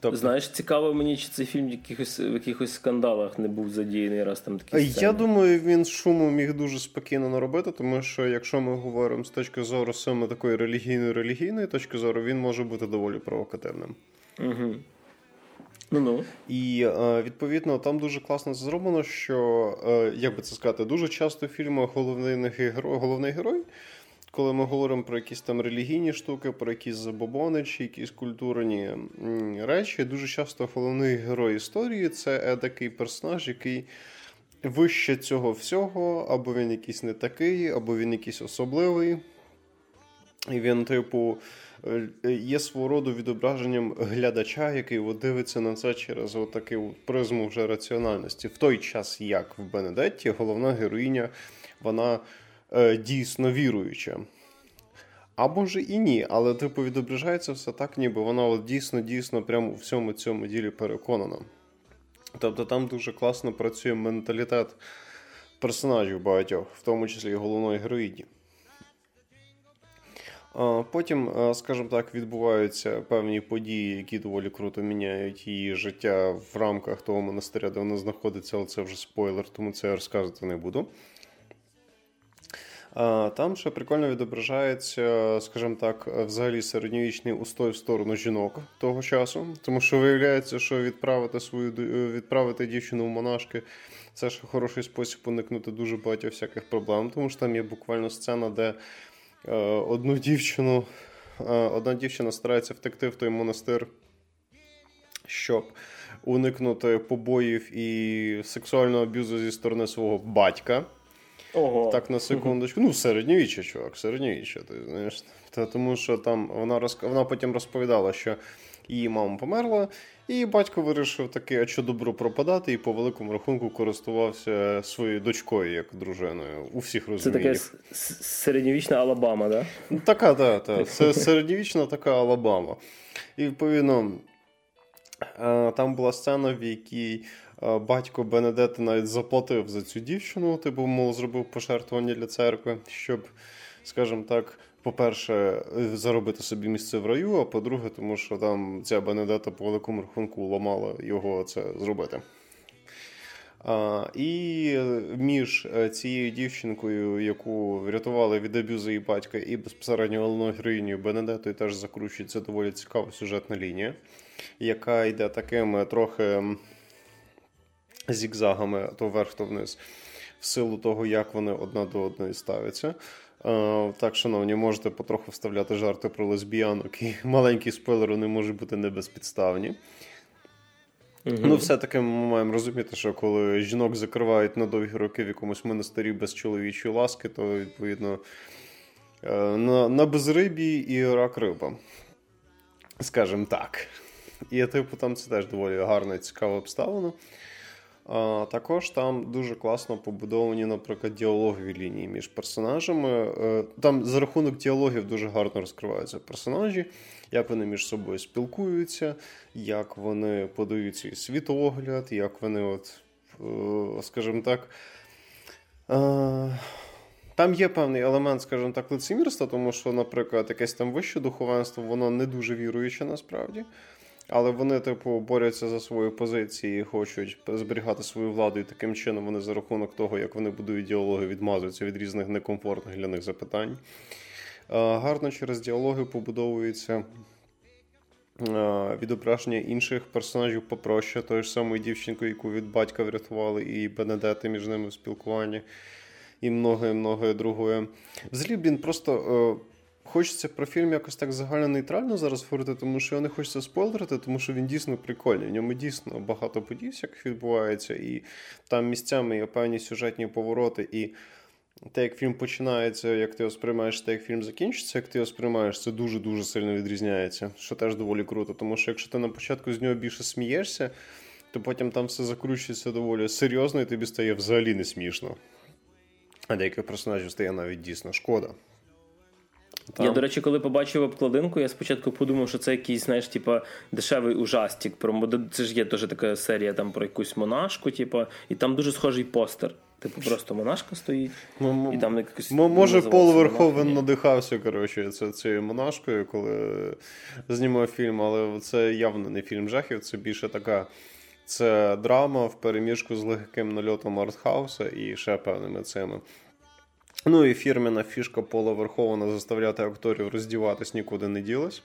Тобто... Знаєш, цікаво мені, чи цей фільм в якихось в якихось скандалах не був задіяний раз там такі сцени. Я думаю, він шуму міг дуже спокійно наробити, тому що якщо ми говоримо з точки зору саме такої релігійної релігійної точки зору, він може бути доволі провокативним. Угу. Ну-ну. І е, відповідно там дуже класно зроблено, що е, як би це сказати, дуже часто в фільмах головний герой, головний герой коли ми говоримо про якісь там релігійні штуки, про якісь забобони чи якісь культурні речі, дуже часто головний герой історії це такий персонаж, який вище цього всього, або він якийсь не такий, або він якийсь особливий. І він, типу, е, є свого роду відображенням глядача, який от дивиться на це через таку призму вже раціональності. В той час, як в Бенедетті, головна героїня, вона е, дійсно віруюча. Або ж і ні, але типу відображається все так, ніби вона от дійсно-дійсно прямо у всьому цьому ділі переконана. Тобто там дуже класно працює менталітет персонажів багатьох, в тому числі і головної героїні. Потім, скажімо так, відбуваються певні події, які доволі круто міняють її життя в рамках того монастиря, де вона знаходиться, але це вже спойлер, тому це я розказувати не буду. Там ще прикольно відображається, скажімо так, взагалі середньовічний устой в сторону жінок того часу, тому що виявляється, що відправити свою відправити дівчину в монашки це ж хороший спосіб уникнути дуже багатьох всяких проблем, тому що там є буквально сцена, де е, одну дівчину, е, одна дівчина старається втекти в той монастир, щоб уникнути побоїв і сексуального аб'юзу зі сторони свого батька. Ого. Так, на секундочку. Ну, середньовіччя, чувак, середньовіччя, ти знаєш. Та, Тому що там вона розк... вона потім розповідала, що її мама померла, і батько вирішив таки, а що добро пропадати, і по великому рахунку користувався своєю дочкою як дружиною. У всіх розумієш. Це така середньовічна Алабама, да? Така, так, так. [laughs] Це середньовічна така Алабама. І відповідно. Там була сцена, в якій батько Бенедети навіть заплатив за цю дівчину, типу, мов, зробив пожертвування для церкви, щоб, скажімо так, по-перше, заробити собі місце в раю, а по-друге, тому що там ця Бенедета по великому рахунку ламала його це зробити. А, І між е, цією дівчинкою, яку врятували від аб'юзу її батька, і безпосередньо головною героїнею Бенедетою теж закручується доволі цікава сюжетна лінія, яка йде такими трохи зігзагами то вверх, то вниз, в силу того, як вони одна до одної ставляться. Так, шановні, можете потроху вставляти жарти про лесбіянок, і [laughs] маленькі спойлери не можуть бути небезпідставні. Угу. Ну, все-таки ми маємо розуміти, що коли жінок закривають на довгі роки в якомусь монастирі без чоловічої ласки, то відповідно е, на на безрибі і рак риба. Скажімо так. І, типу, там це теж доволі гарно і цікаво обставлено. А, Також там дуже класно побудовані, наприклад, діалогові лінії між персонажами. Е, там за рахунок діалогів дуже гарно розкриваються персонажі, як вони між собою спілкуються, як вони подають свій світогляд, як вони, от, е, скажімо так. Е, там є певний елемент, скажімо так, лицемірства, тому що, наприклад, якесь там вище духовенство, воно не дуже віруюче насправді. Але вони, типу, борються за свої позиції, хочуть зберігати свою владу, і таким чином вони за рахунок того, як вони будують діалоги, відмазуються від різних некомфортних для них запитань. Гарно через діалоги побудовується відображення інших персонажів попроще, тої ж самої дівчинки, яку від батька врятували, і Бенедети між ними в спілкуванні, і многое-многое другое. Взагалі, він просто. Хочеться про фільм якось так загально нейтрально зараз говорити, тому що його не хочеться спойлерити, тому що він дійсно прикольний. В ньому дійсно багато подій, як відбувається, і там місцями є певні сюжетні повороти. І те, як фільм починається, як ти його сприймаєш, те, як фільм закінчиться, як ти його сприймаєш, це дуже-дуже сильно відрізняється, що теж доволі круто. Тому що якщо ти на початку з нього більше смієшся, то потім там все закручується доволі серйозно, і тобі стає взагалі не смішно. А деяких персонажів стає навіть дійсно шкода. Там. Я, до речі, коли побачив обкладинку, я спочатку подумав, що це якийсь, знаєш, типа, дешевий ужастик. Про Це ж є теж така серія там про якусь монашку, типа, і там дуже схожий постер. Типу, просто монашка стоїть. М- і там якось Може, Пол Верховен надихався коротше, цією монашкою, коли знімав фільм, але це явно не фільм жахів, це більше така. Це драма в переміжку з легким нальотом артхауса і ще певними цими. Ну і фірмена фішка Пола Верхована заставляти акторів роздіватись нікуди не ділась.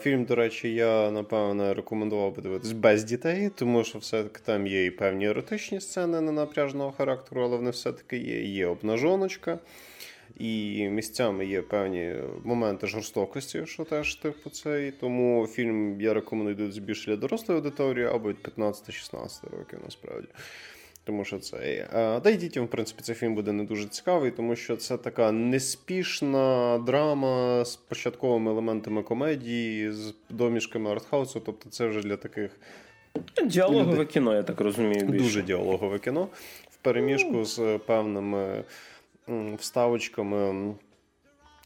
Фільм, до речі, я напевно рекомендував би дивитись без дітей, тому що все-таки там є і певні еротичні сцени ненапряжного характеру, але вони все-таки є. Є обнажоночка, і місцями є певні моменти жорстокості, що теж типу цей. Тому фільм я рекомендую дивитися більше для дорослої аудиторії або від 15-16 років насправді. Тому що це. Та й дітям, в принципі, цей фільм буде не дуже цікавий, тому що це така неспішна драма з початковими елементами комедії, з домішками артхаусу. Тобто, це вже для таких. Діалогове людей. кіно, я так розумію. більше. Дуже діалогове кіно. В переміжку з певними вставочками.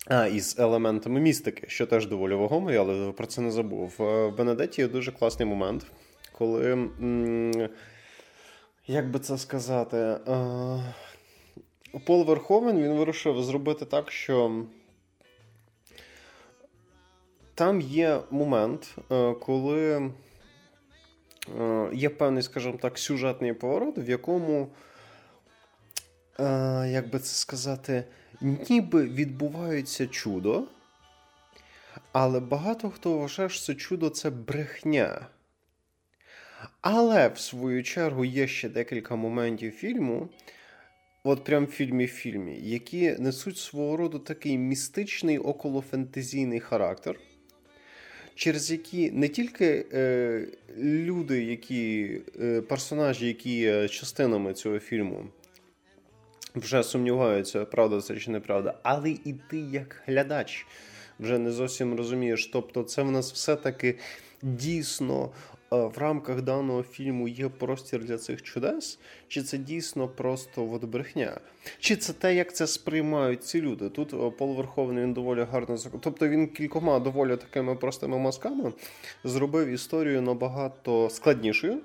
А, із елементами містики, що теж доволі вагомий, але про це не забув. В Бенедеті є дуже класний момент, коли. М- як би це сказати, е, Пол Верховен він вирішив зробити так, що там є момент, е, коли е, є певний, скажімо так, сюжетний поворот, в якому, як би це сказати, ніби відбувається чудо, але багато хто вважає, що це чудо це брехня. Але в свою чергу є ще декілька моментів фільму, от прям в фільмі фільмі, які несуть свого роду такий містичний околофентезійний характер, через які не тільки е, люди, які е, персонажі, які є частинами цього фільму, вже сумніваються, правда це чи неправда, але і ти як глядач вже не зовсім розумієш. Тобто, це в нас все-таки дійсно в рамках даного фільму є простір для цих чудес, чи це дійсно просто от брехня? Чи це те, як це сприймають ці люди? Тут е, Пол Верховний він доволі гарно Тобто він кількома доволі такими простими мазками зробив історію набагато складнішою.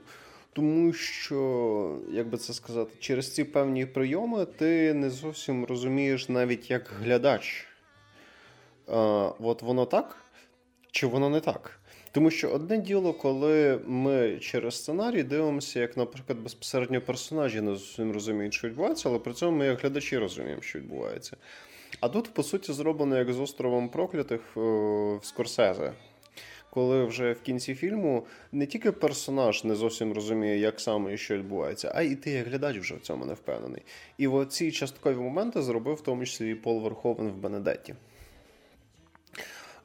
Тому що, як би це сказати, через ці певні прийоми ти не зовсім розумієш навіть як глядач. А, е, От воно так, чи воно не так? Тому що одне діло, коли ми через сценарій дивимося, як, наприклад, безпосередньо персонажі не зовсім розуміють, що відбувається, але при цьому ми, як глядачі, розуміємо, що відбувається. А тут, по суті, зроблено як з островом проклятих е, в Скорсезе. Коли вже в кінці фільму не тільки персонаж не зовсім розуміє, як саме і що відбувається, а і ти, як глядач, вже в цьому не впевнений. І оці часткові моменти зробив в тому числі і Пол Верховен в Бенедетті.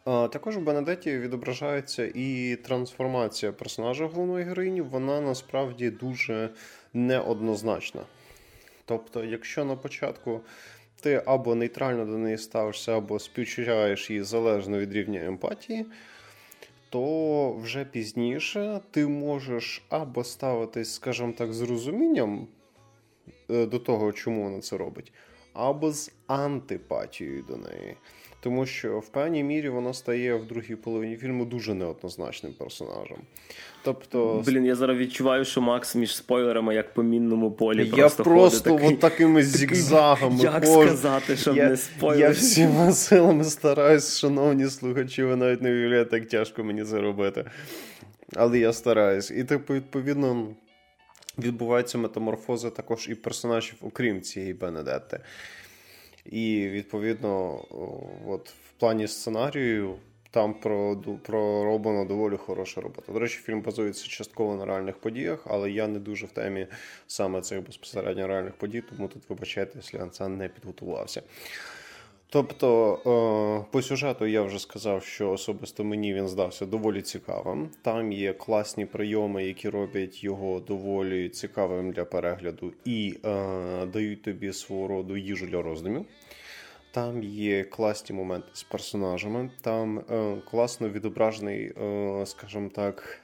Також в Бенедеті відображається і трансформація персонажа головної героїні, вона насправді дуже неоднозначна. Тобто, якщо на початку ти або нейтрально до неї ставишся, або співчуваєш її залежно від рівня емпатії, то вже пізніше ти можеш або ставитись, скажімо так, з розумінням е, до того, чому вона це робить, або з антипатією до неї. Тому що в певній мірі воно стає в другій половині фільму дуже неоднозначним персонажем. Тобто, блін, я зараз відчуваю, що Макс між спойлерами, як по мінному полі, я просто просто ходить, от такими зігзагами. Як хож... сказати, щоб я, не спойлер. Я всіма силами стараюсь, шановні слухачі, ви навіть не уявляєте, як тяжко мені це робити. Але я стараюсь. І типу, відповідно. Відбуваються метаморфози також і персонажів, окрім цієї Бенедетти. І відповідно, от в плані сценарію там пророблено доволі хороша робота. До речі, фільм базується частково на реальних подіях, але я не дуже в темі саме цих безпосередньо реальних подій, тому тут вибачайте, якщо я не підготувався. Тобто е, по сюжету я вже сказав, що особисто мені він здався доволі цікавим. Там є класні прийоми, які роблять його доволі цікавим для перегляду і е, дають тобі свого роду їжу для роздумів. Там є класні моменти з персонажами, там е, класно відображений, скажімо так.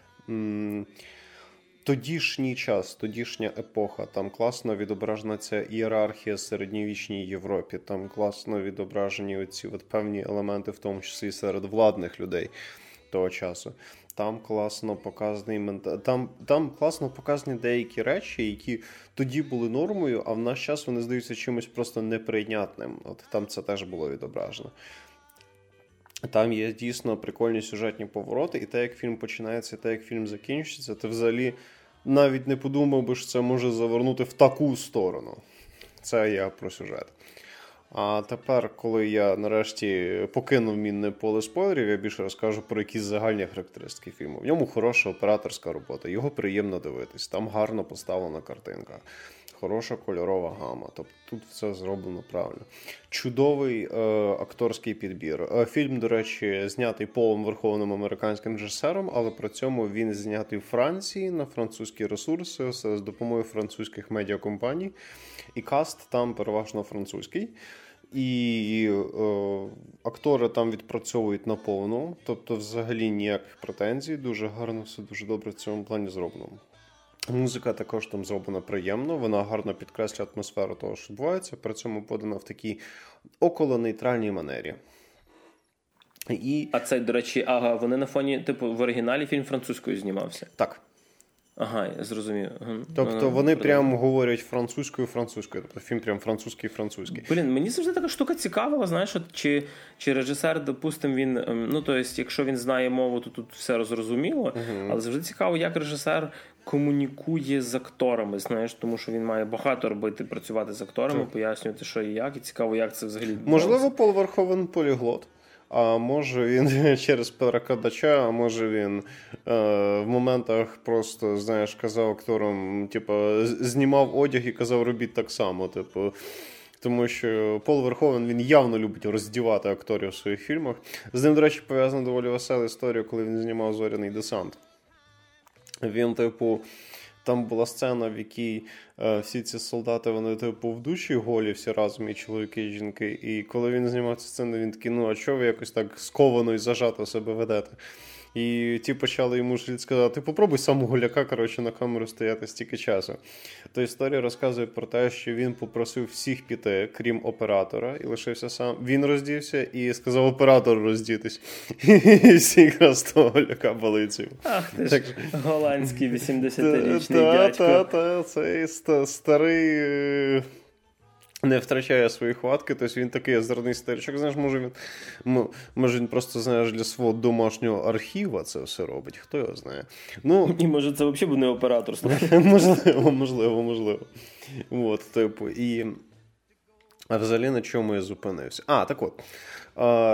Тодішній час, тодішня епоха, там класно відображена ця ієрархія середньовічній Європі. Там класно відображені оці от певні елементи, в тому числі серед владних людей того часу. Там класно показаний там, там класно показані деякі речі, які тоді були нормою, а в наш час вони здаються чимось просто неприйнятним. От там це теж було відображено. Там є дійсно прикольні сюжетні повороти, і те, як фільм починається, і те, як фільм закінчиться, ти взагалі навіть не подумав би, що це може завернути в таку сторону. Це я про сюжет. А тепер, коли я нарешті покинув мінне поле спойлерів, я більше розкажу про якісь загальні характеристики фільму. В ньому хороша операторська робота, його приємно дивитись, там гарно поставлена картинка хороша кольорова гама. Тобто тут все зроблено правильно. Чудовий е, акторський підбір. Е, фільм, до речі, знятий полом верховним американським режисером, але при цьому він знятий в Франції на французькі ресурси з допомогою французьких медіакомпаній. І каст там переважно французький. І е, актори там відпрацьовують наповну, тобто, взагалі ніяких претензій. Дуже гарно, все дуже добре в цьому плані зроблено. Музика також там зроблена приємно, вона гарно підкреслює атмосферу того, що відбувається, при цьому подана в такій околонейтральній манері. І... А це, до речі, ага, вони на фоні, типу, в оригіналі фільм французькою знімався. Так. Ага, я зрозумів. Тобто ну, вони прямо говорять французькою французькою. Тобто фільм прям французький французький. Блін, мені завжди така штука цікавила, знаєш, от, чи чи режисер, допустим, він. Ем, ну, тобто, якщо він знає мову, то тут все розрозуміло. uh Але завжди цікаво, як режисер комунікує з акторами, знаєш, тому що він має багато робити, працювати з акторами, так. пояснювати, що і як, і цікаво, як це взагалі. Можливо, Пол Верховен поліглот. А може він [laughs] через перекладача, а може він е, в моментах просто, знаєш, казав акторам, типу, знімав одяг і казав, робіть так само. Типу. Тому що Пол Верховен він явно любить роздівати акторів в своїх фільмах. З ним, до речі, пов'язана доволі весела історія, коли він знімав зоряний десант. Він, типу, там була сцена, в якій е, всі ці солдати вони типу в душі голі всі разом, і чоловіки, і жінки. І коли він знімав цю сцену, він такий, ну а чого ви якось так сковано і зажато себе ведете? І ті почали йому сказати: попробуй сам голяка коротше, на камеру стояти стільки часу. То історія розказує про те, що він попросив всіх піти, крім оператора, і лишився сам. Він роздівся і сказав оператору роздітись. І всі якраз того голяка балиців. Ах, ти ж голландський 80-річний дядько. Та-та-та, цей старий. Не втрачає свої хватки, тобто він такий озерний старичок. Знаєш, може він може він просто знаєш для свого домашнього архіва це все робить. Хто його знає? Ну, [laughs] І може це взагалі буде не оператор. [laughs] Можливо, можливо, можливо. От, типу, і взагалі на чому я зупинився? А, так от.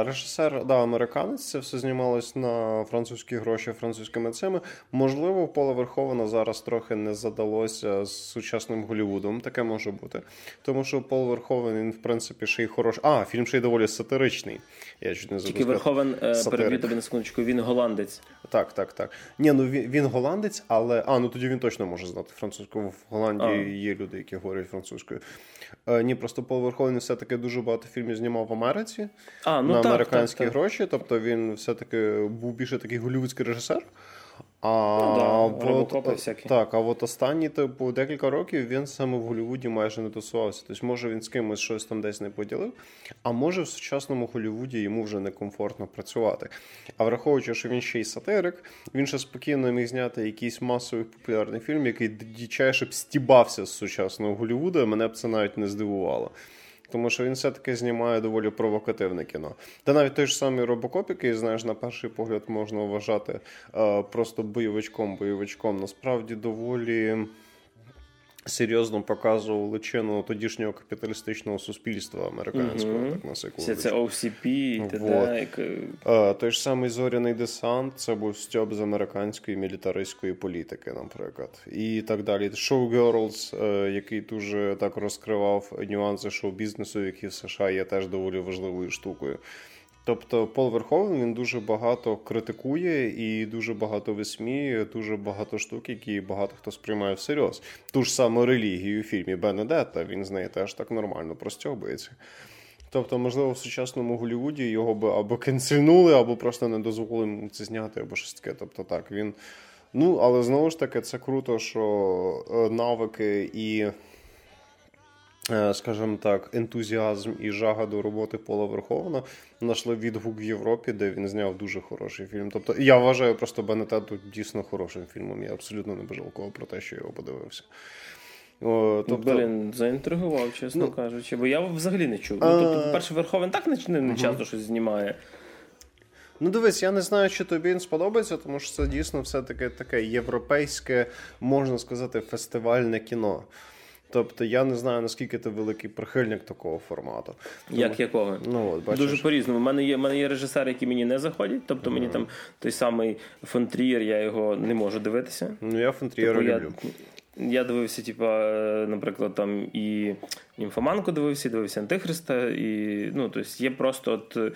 Режисер, да, американець, це все знімалось на французькі гроші французькими цими. Можливо, Пола Верховена зараз трохи не задалося з сучасним Голівудом. Таке може бути. Тому що Пол Верховен, він, в принципі, ще й хороший. А, фільм ще й доволі сатиричний. Я чуть не Тільки Верховен е, переб'ю тобі на секундочку, він голландець. Так, так, так. Ні, ну він, він голландець, але. А, ну тоді він точно може знати французьку. В Голландії а. є люди, які говорять французькою. Е, ні, просто Пол Верховен все-таки дуже багато фільмів знімав в Америці а, ну, на так, американські так, так. гроші. Тобто він все-таки був більше такий голівудський режисер. А ну, да, от, Так, а от останні типу, декілька років він саме в Голлівуді майже не тусувався. Тобто, може він з кимось щось там десь не поділив, а може в сучасному Голлівуді йому вже некомфортно працювати. А враховуючи, що він ще й сатирик, він ще спокійно міг зняти якийсь масовий популярний фільм, який дичайше б стібався з сучасного Голлівуда, мене б це навіть не здивувало тому що він все-таки знімає доволі провокативне кіно. Та навіть той ж самий робокоп, який знаєш, на перший погляд можна вважати е, просто бойовичком, бойовичком, насправді доволі. Серйозно показував личину тодішнього капіталістичного суспільства американського, Мгм. так на секунду. Це OCP і т.д. Е, Той ж самий зоряний десант, це був стьоб з американської мілітаристської політики, наприклад, і так далі. Showgirls, е, який дуже так розкривав нюанси шоу-бізнесу, які в США є теж доволі важливою штукою. Тобто Пол Верховен він дуже багато критикує і дуже багато висміює, дуже багато штук, які багато хто сприймає всерйоз. Ту ж саму релігію у фільмі Бенедетта, він з неї теж так нормально простьобується. Тобто, можливо, в сучасному Голлівуді його би або кенсельнули, або просто не дозволили йому це зняти, або щось таке. Тобто так, він. Ну, але знову ж таки, це круто, що е, навики і, скажімо так, ентузіазм і жага до роботи Пола Верховна знайшли відгук в Європі, де він зняв дуже хороший фільм. Тобто, я вважаю просто Бенетету дійсно хорошим фільмом. Я абсолютно не бажалкував про те, що я його подивився. О, тобто... Блін, заінтригував, чесно Ну, кажучи, бо я взагалі не чув. Ну, тобто, по-перше, Верховен так не, не, не часто щось знімає. Ну, дивись, я не знаю, чи тобі він сподобається, тому що це дійсно все-таки таке європейське, можна сказати, фестивальне кіно. Тобто я не знаю, наскільки ти великий прихильник такого формату. Тому- Як якого? Ну, от, бачиш. Дуже по-різному. У мене є, у мене є режисери, які мені не заходять. Тобто мені там той самий Фонтрієр, я його не можу дивитися. Ну, я Фонтрієра Типу, люблю. я дивився, типа, е, наприклад, там і Німфоманку дивився, і дивився Антихриста, і ну, тобто є просто от, е,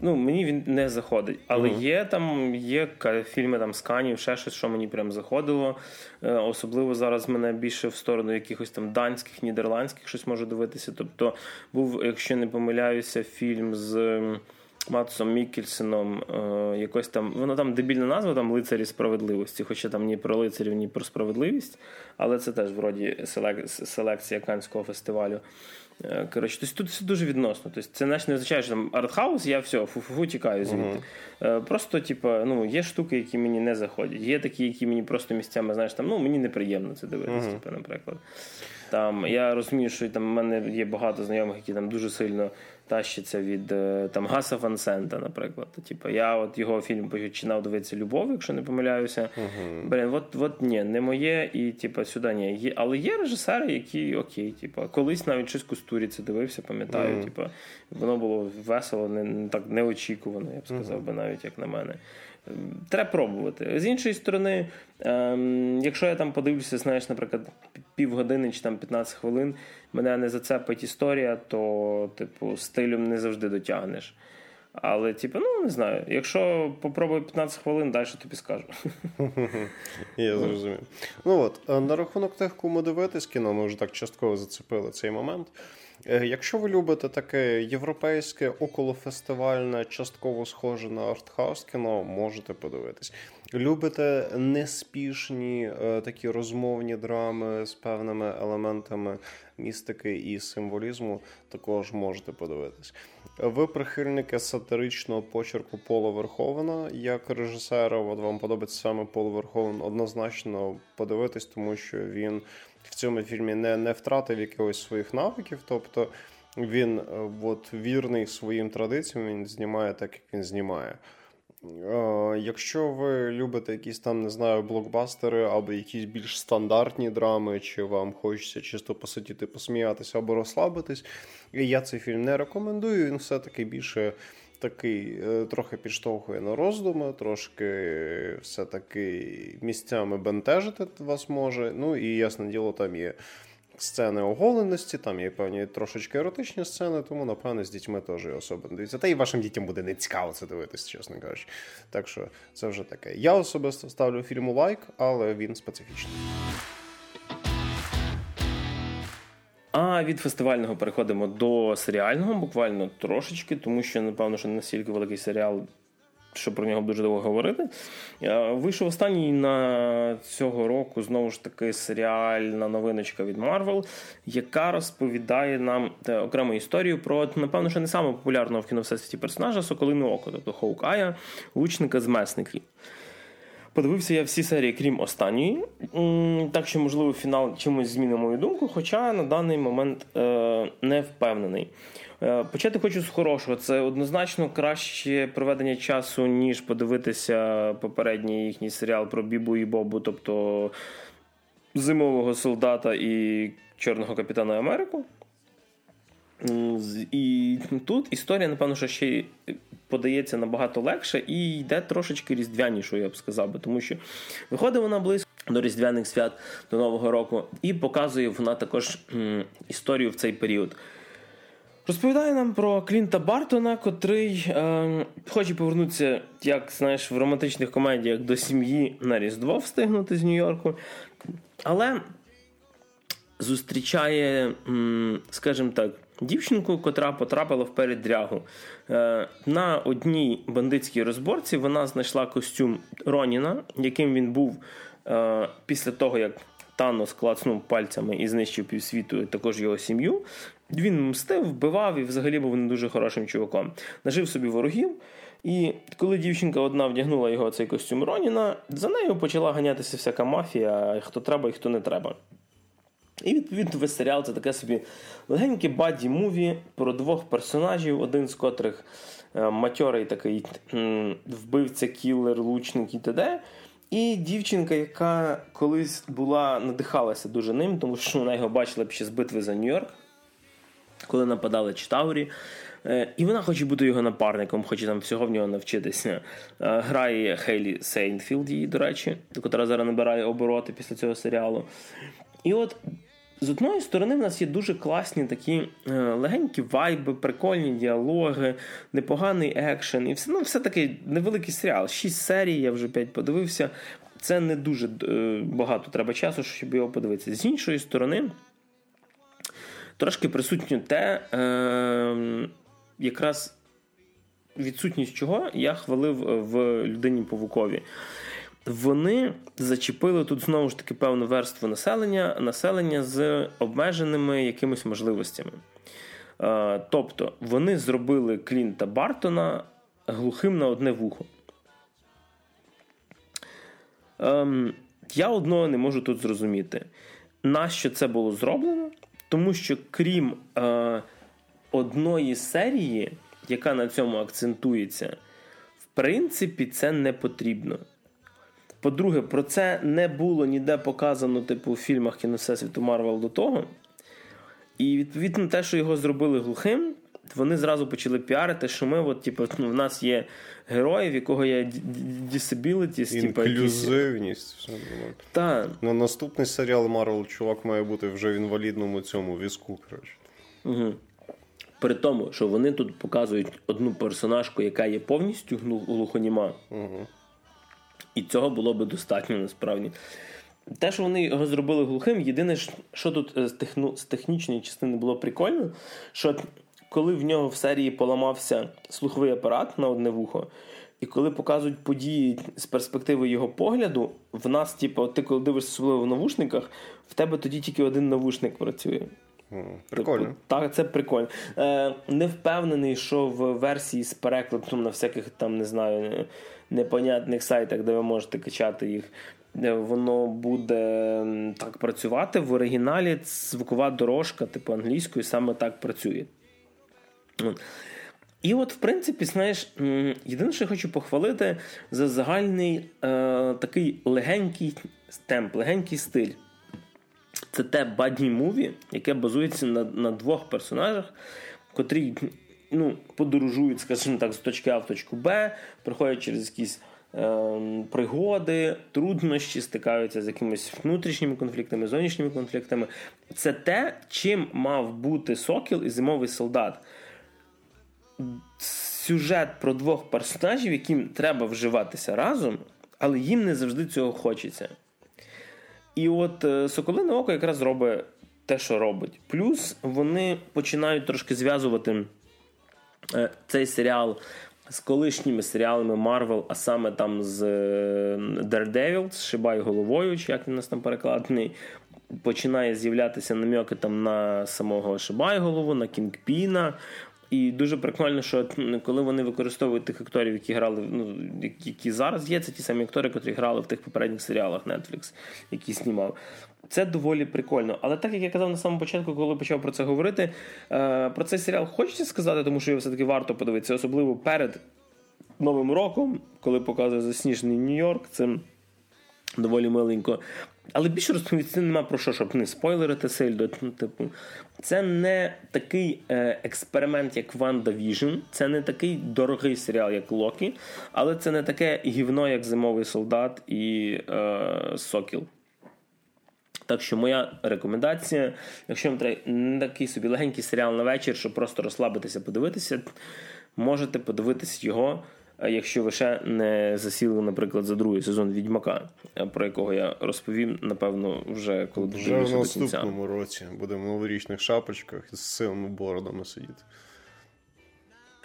ну, мені він не заходить. Але є там є фільми там з Канів, ще щось, що мені прям заходило. Е, Особливо зараз мене більше в сторону якихось там данських, нідерландських щось можу дивитися. Тобто був, якщо не помиляюся, фільм з. Матсом Мікельсеном, е, якось там, воно там дебільна назва, там лицарі справедливості, хоча там ні про лицарів, ні про справедливість, але це теж вроді селек- селекція Канського фестивалю. Е, Коротше, тобто тут все дуже відносно. Тобто це знаєш, не означає, що там артхаус, я все, фу-фу-фу, тікаю звідти. Е, Просто, типа, ну, є штуки, які мені не заходять. Є такі, які мені просто місцями, знаєш, там, ну, мені неприємно це дивитися, типу, наприклад. Там, я розумію, що там в мене є багато знайомих, які там дуже сильно тащаться від е, там Гаса Ван Сента, наприклад. Типу, я от його фільм починав дивитися Любов, якщо не помиляюся. Блін, от, от ні, не моє, і типу, сюди ні. Є, але є режисери, які окей, типу, колись навіть щось кустуріці дивився, пам'ятаю. Типу, воно було весело, не, не так неочікувано, я б сказав би, навіть як на мене. Треба пробувати. З іншої сторони, ем, якщо я там подивлюся, знаєш, наприклад, півгодини чи там 15 хвилин, мене не зацепить історія, то, типу, стилем не завжди дотягнеш. Але, типу, ну не знаю. Якщо попробую 15 хвилин, далі тобі скажу. [laughs] Я зрозумів. Ну от, е, на рахунок тих, кому дивитись кіно, ми вже так частково зацепили цей момент. Е, Якщо ви любите таке європейське, околофестивальне, частково схоже на артхаус кіно, можете подивитись. Любите неспішні е, такі розмовні драми з певними елементами містики і символізму, також можете подивитись. Ви прихильники сатиричного почерку Пола Верховена як режисера. От вам подобається саме Пол Верховен, однозначно подивитись, тому що він в цьому фільмі не, не втратив якихось своїх навиків. Тобто він е, от, вірний своїм традиціям, він знімає так, як він знімає. Е, Якщо ви любите якісь там, не знаю, блокбастери або якісь більш стандартні драми, чи вам хочеться чисто посидіти, посміятися або розслабитись, я цей фільм не рекомендую. Він все-таки більше такий е, трохи підштовхує на роздуми, трошки все-таки місцями бентежити вас може. Ну і ясне діло, там є. Сцени оголеності, там є певні трошечки еротичні сцени, тому, напевне, з дітьми теж особо не дивіться. Та і вашим дітям буде не цікаво це дивитися, чесно кажучи. Так що це вже таке. Я особисто ставлю фільму лайк, але він специфічний. А від фестивального переходимо до серіального, буквально трошечки, тому що, напевно, що настільки великий серіал, що про нього дуже довго говорити. Вийшов останній на цього року знову ж таки серіальна новиночка від Marvel, яка розповідає нам е, окрему історію про, напевно, що не саме популярного в кіно всесвіті персонажа Соколине Око, тобто Хоукая, лучника з месників. Подивився я всі серії, крім останньої. Так що, можливо, фінал чимось змінив мою думку, хоча на даний момент е, не впевнений. Е, Почати хочу з хорошого. Це однозначно краще проведення часу, ніж подивитися попередній їхній серіал про Бібу і Бобу. Тобто зимового солдата і Чорного капітана Америку. І тут історія, напевно, що ще подається набагато легше і йде трошечки різдвянішою, я б сказав, тому що виходить вона близько до Різдвяних свят до Нового року, і показує вона також історію в цей період. Розповідає нам про Клінта Бартона, котрий е, хоче повернутися, як знаєш, в романтичних комедіях до сім'ї на Різдво встигнути з Нью-Йорку. Але зустрічає, скажімо так, дівчинку, котра потрапила в передрягу. Е, на одній бандитській розборці вона знайшла костюм Роніна, яким він був е, після того, як Танос клацнув пальцями і знищив півсвіту, також його сім'ю. Він мстив, вбивав і взагалі був не дуже хорошим чуваком. Нажив собі ворогів. І коли дівчинка одна вдягнула його цей костюм Роніна, за нею почала ганятися всяка мафія, хто треба і хто не треба. І відповідно весь серіал це таке собі легеньке buddy movie про двох персонажів, один з котрих е, матьорий такий вбивця, кілер, лучник і т.д. І дівчинка, яка колись була надихалася дуже ним, тому що вона його бачила ще з битви за Нью-Йорк, коли нападали Читаурі. Е, і вона хоче бути його напарником, хоче там всього в нього навчитися. Е, грає Хейлі Стейнфілд, її, до речі, яка зараз набирає обороти після цього серіалу. І от з одної сторони, в нас є дуже класні такі е, легенькі вайби, прикольні діалоги, непоганий екшен. І все ну, все таки невеликий серіал. Шість серій, я вже п'ять подивився. Це не дуже е, багато треба часу, щоб його подивитися. З іншої сторони, трошки присутньо те, е, якраз відсутність чого я хвалив в людині Павукові. Вони зачепили тут знову ж таки певну верству населення, населення з обмеженими якимись можливостями. Е, тобто вони зробили Клінта Бартона глухим на одне вухо. Ем, я одного не можу тут зрозуміти, нащо це було зроблено, тому що крім е, одної серії, яка на цьому акцентується, в принципі, це не потрібно. По-друге, про це не було ніде показано, типу, у фільмах кіносесвіту Марвел до того. І відповідно те, що його зробили глухим, вони зразу почали піарити, що ми, от, типу, ну, в нас є герої, в якого є disabilities, типу, Інклюзивність. Все Так. На наступний серіал Марвел чувак має бути вже в інвалідному цьому візку. коротше. Угу. При тому, що вони тут показують одну персонажку, яка є повністю глухоніма. Угу. І цього було би достатньо насправді. Те, що вони його зробили глухим, єдине, що тут е, з, техну, з технічної частини було прикольно, що коли в нього в серії поламався слуховий апарат на одне вухо, і коли показують події з перспективи його погляду, в нас, типу, ти коли дивишся особливо в навушниках, в тебе тоді тільки один навушник працює. Прикольно. Тобто, так, це прикольно. Е, Не впевнений, що в версії з перекладом на всяких там, не знаю, непонятних сайтах, де ви можете качати їх, воно буде так працювати. В оригіналі звукова дорожка, типу англійською, саме так працює. І от, в принципі, знаєш, єдине, що я хочу похвалити за загальний е, такий легенький темп, легенький стиль. Це те бадні муві, яке базується на на двох персонажах, котрі ну, подорожують, скажімо так, з точки А в точку Б, проходять через якісь е, пригоди, труднощі, стикаються з якимись внутрішніми конфліктами, зовнішніми конфліктами. Це те, чим мав бути Сокіл і зимовий солдат. Сюжет про двох персонажів, яким треба вживатися разом, але їм не завжди цього хочеться. І от е, Соколине Око якраз робить те, що робить. Плюс вони починають трошки зв'язувати цей серіал з колишніми серіалами Марвел, а саме там з е, Daredevil, з Шибай головою, чи як він нас там перекладений. Починає з'являтися намьоки там на самого Шибай голову, на Кінгпіна. І дуже прикольно, що коли вони використовують тих акторів, які грали, ну які зараз є, це ті самі актори, які грали в тих попередніх серіалах Netflix, які знімав. Це доволі прикольно. Але так як я казав на самому початку, коли почав про це говорити, е, про цей серіал хочеться сказати, тому що його все-таки варто подивитися, особливо перед Новим роком, коли показує засніжений Нью-Йорк. Це доволі миленько. Але більше розповісти нема про що, щоб не спойлерити сильно. Ну, типу, це не такий е, експеримент, як Ванда Віжн, це не такий дорогий серіал, як Локі, але це не таке гівно, як Зимовий солдат і е, Сокіл. Так що моя рекомендація, якщо вам треба не такий собі легенький серіал на вечір, щоб просто розслабитися, подивитися, можете подивитися його якщо ви ще не засіли, наприклад, за другий сезон Відьмака, е, про якого я розповім, напевно, вже коли Вже в наступному році будемо в новорічних шапочках з силими бородами сидіти.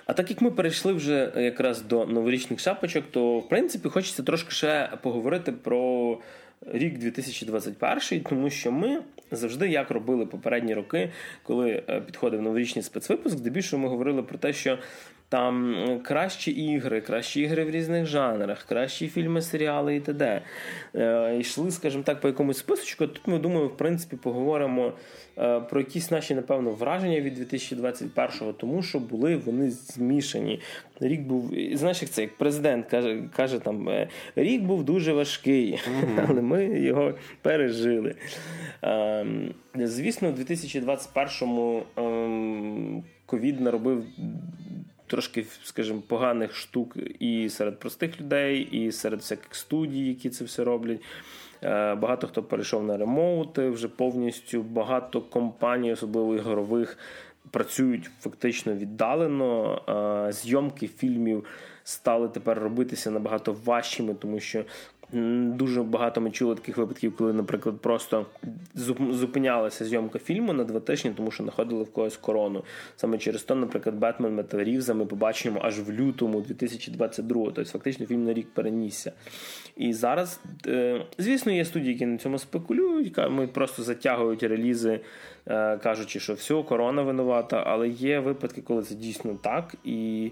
А так як ми перейшли вже якраз до новорічних шапочок, то в принципі хочеться трошки ще поговорити про рік 2021, тому що ми завжди як робили попередні роки, коли е, підходив новорічний спецвипуск, де більше ми говорили про те, що там кращі ігри, кращі ігри в різних жанрах, кращі фільми, серіали і т.д. Е, йшли, скажімо так, по якомусь списочку. Тут ми думаю, в принципі, поговоримо е, про якісь наші, напевно, враження від 2021-го, тому що були вони змішані. Рік був, знаєш, як це як президент каже, каже там е, рік був дуже важкий, mm-hmm. але ми його пережили. Звісно, в 2021-му ем, ковід наробив трошки, скажімо, поганих штук і серед простих людей, і серед всяких студій, які це все роблять. Е, багато хто перейшов на ремоути вже повністю. Багато компаній, особливо ігрових, працюють фактично віддалено. Е, зйомки фільмів стали тепер робитися набагато важчими, тому що Дуже багато ми чули таких випадків, коли, наприклад, просто зупинялася зйомка фільму на два тижні, тому що знаходили в когось корону. Саме через то, наприклад, Бетмен Метарівза ми побачимо аж в лютому 2022 Тобто, фактично, фільм на рік перенісся. І зараз, е, звісно, є студії, які на цьому спекулюють, ми просто затягують релізи, е, кажучи, що все, корона винувата, але є випадки, коли це дійсно так. І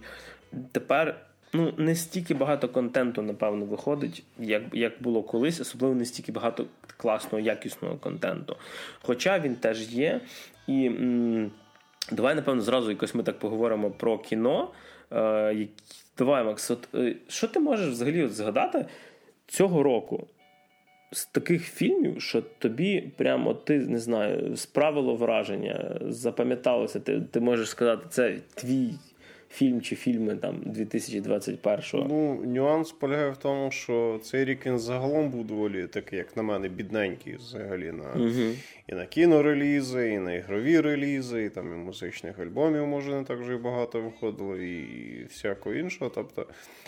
тепер ну, не стільки багато контенту, напевно, виходить, як як було колись, особливо не стільки багато класного, якісного контенту. Хоча він теж є. І м- давай, напевно, зразу якось ми так поговоримо про кіно. Е, Давай, Макс, от, е, що ти можеш взагалі от згадати цього року? З таких фільмів, що тобі прямо ти не знаю, справило враження, запам'яталося, ти ти можеш сказати, це твій фільм чи фільми там 2021-го? Ну, нюанс полягає в тому, що цей рік він загалом був доволі такий, як на мене, бідненький взагалі на угу. і на кінорелізи, і на ігрові релізи, і там і музичних альбомів, може, не так вже і багато виходило, і всякого іншого. Тобто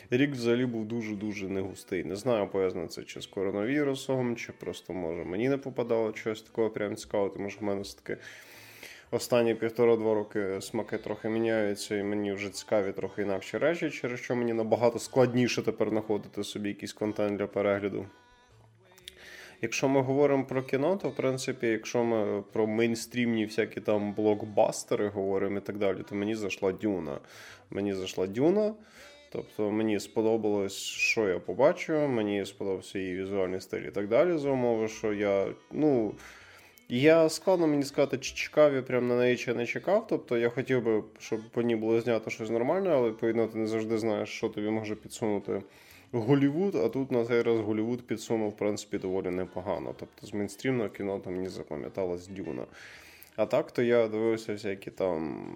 рік взагалі був дуже-дуже негустий. Не знаю, пов'язано це чи з коронавірусом, чи просто може мені не попадало щось такого прям цікавого, тому що в мене все таки останні півтора-два роки смаки трохи міняються, і мені вже цікаві трохи інакші речі, через що мені набагато складніше тепер знаходити собі якийсь контент для перегляду. Якщо ми говоримо про кіно, то в принципі, якщо ми про мейнстрімні всякі там блокбастери говоримо і так далі, то мені зайшла Дюна. Мені зайшла Дюна. Тобто мені сподобалось, що я побачив, мені сподобався її візуальний стиль і так далі. За умови, що я. ну... Я складно мені сказати, чи чекав я прям на неї чи не чекав. Тобто я хотів би, щоб по ній було знято щось нормальне, але відповідно ти не завжди знаєш, що тобі може підсунути Голівуд, а тут на цей раз Голівуд підсунув, в принципі, доволі непогано. Тобто з мейнстрімного кіно там мені запам'яталась Дюна. А так, то я дивився всякі там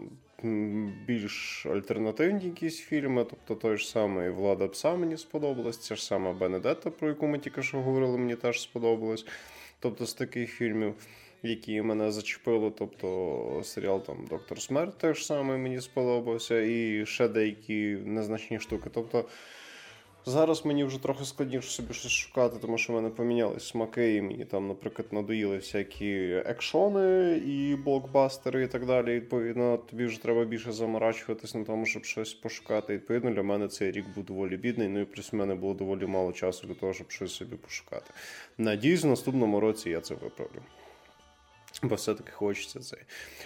більш альтернативні якісь фільми. Тобто той ж самий Влада Пса мені сподобалось, ця ж сама Бенедетта, про яку ми тільки що говорили, мені теж сподобалось. Тобто з таких фільмів, які мене зачепили, тобто серіал там Доктор Смерть теж саме мені сподобався, і ще деякі незначні штуки. Тобто зараз мені вже трохи складніше собі щось шукати, тому що в мене помінялись смаки, і мені там, наприклад, надоїли всякі екшони і блокбастери і так далі. Відповідно, тобі вже треба більше заморачуватись на тому, щоб щось пошукати. Відповідно, для мене цей рік був доволі бідний. Ну і плюс в мене було доволі мало часу для того, щоб щось собі пошукати. Надіюсь, в наступному році я це виправлю. Бо все-таки хочеться це.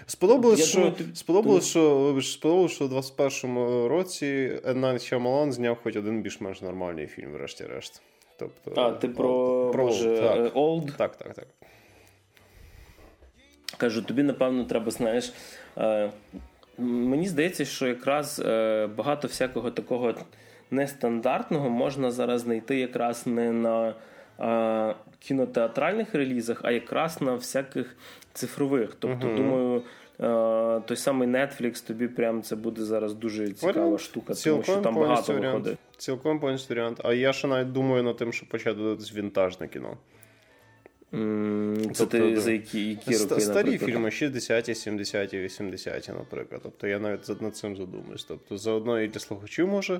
Сподобалось, що думаю, ти... сподобалось, що, сподобалось, що у 21-му році Найт Шамалан зняв хоч один більш-менш нормальний фільм, врешті-решт. Тобто, А, ти про, про може, так. Old? Так, так, так. Кажу, тобі, напевно, треба, знаєш. Е, Мені здається, що якраз е, багато всякого такого нестандартного можна зараз знайти якраз не на а, кінотеатральних релізах, а якраз на всяких цифрових. Тобто, uh думаю. Той самий Netflix, тобі прям це буде зараз дуже цікава Варіант. штука, тому що там багато варіант. виходить. Цілком повністю варіант. А я ще навіть думаю над тим, щоб почати дивитися вінтажне кіно. Mm, це тобто, ти за які які роки, Старі наприклад? фільми 60-ті, 70-ті, 80-ті, наприклад. Тобто я навіть над цим задумуюсь. Тобто, заодно і для слухачів може е,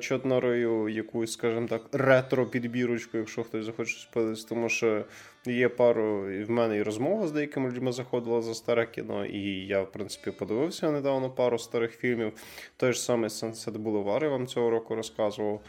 чотнорою якусь, скажімо так, ретро-підбірочку, якщо хтось захоче сподивитися, тому що є пару, в мене і розмова з деякими людьми заходила за старе кіно, і я, в принципі, подивився недавно пару старих фільмів. Той ж самий Sunset Boulevard я вам цього року розказував.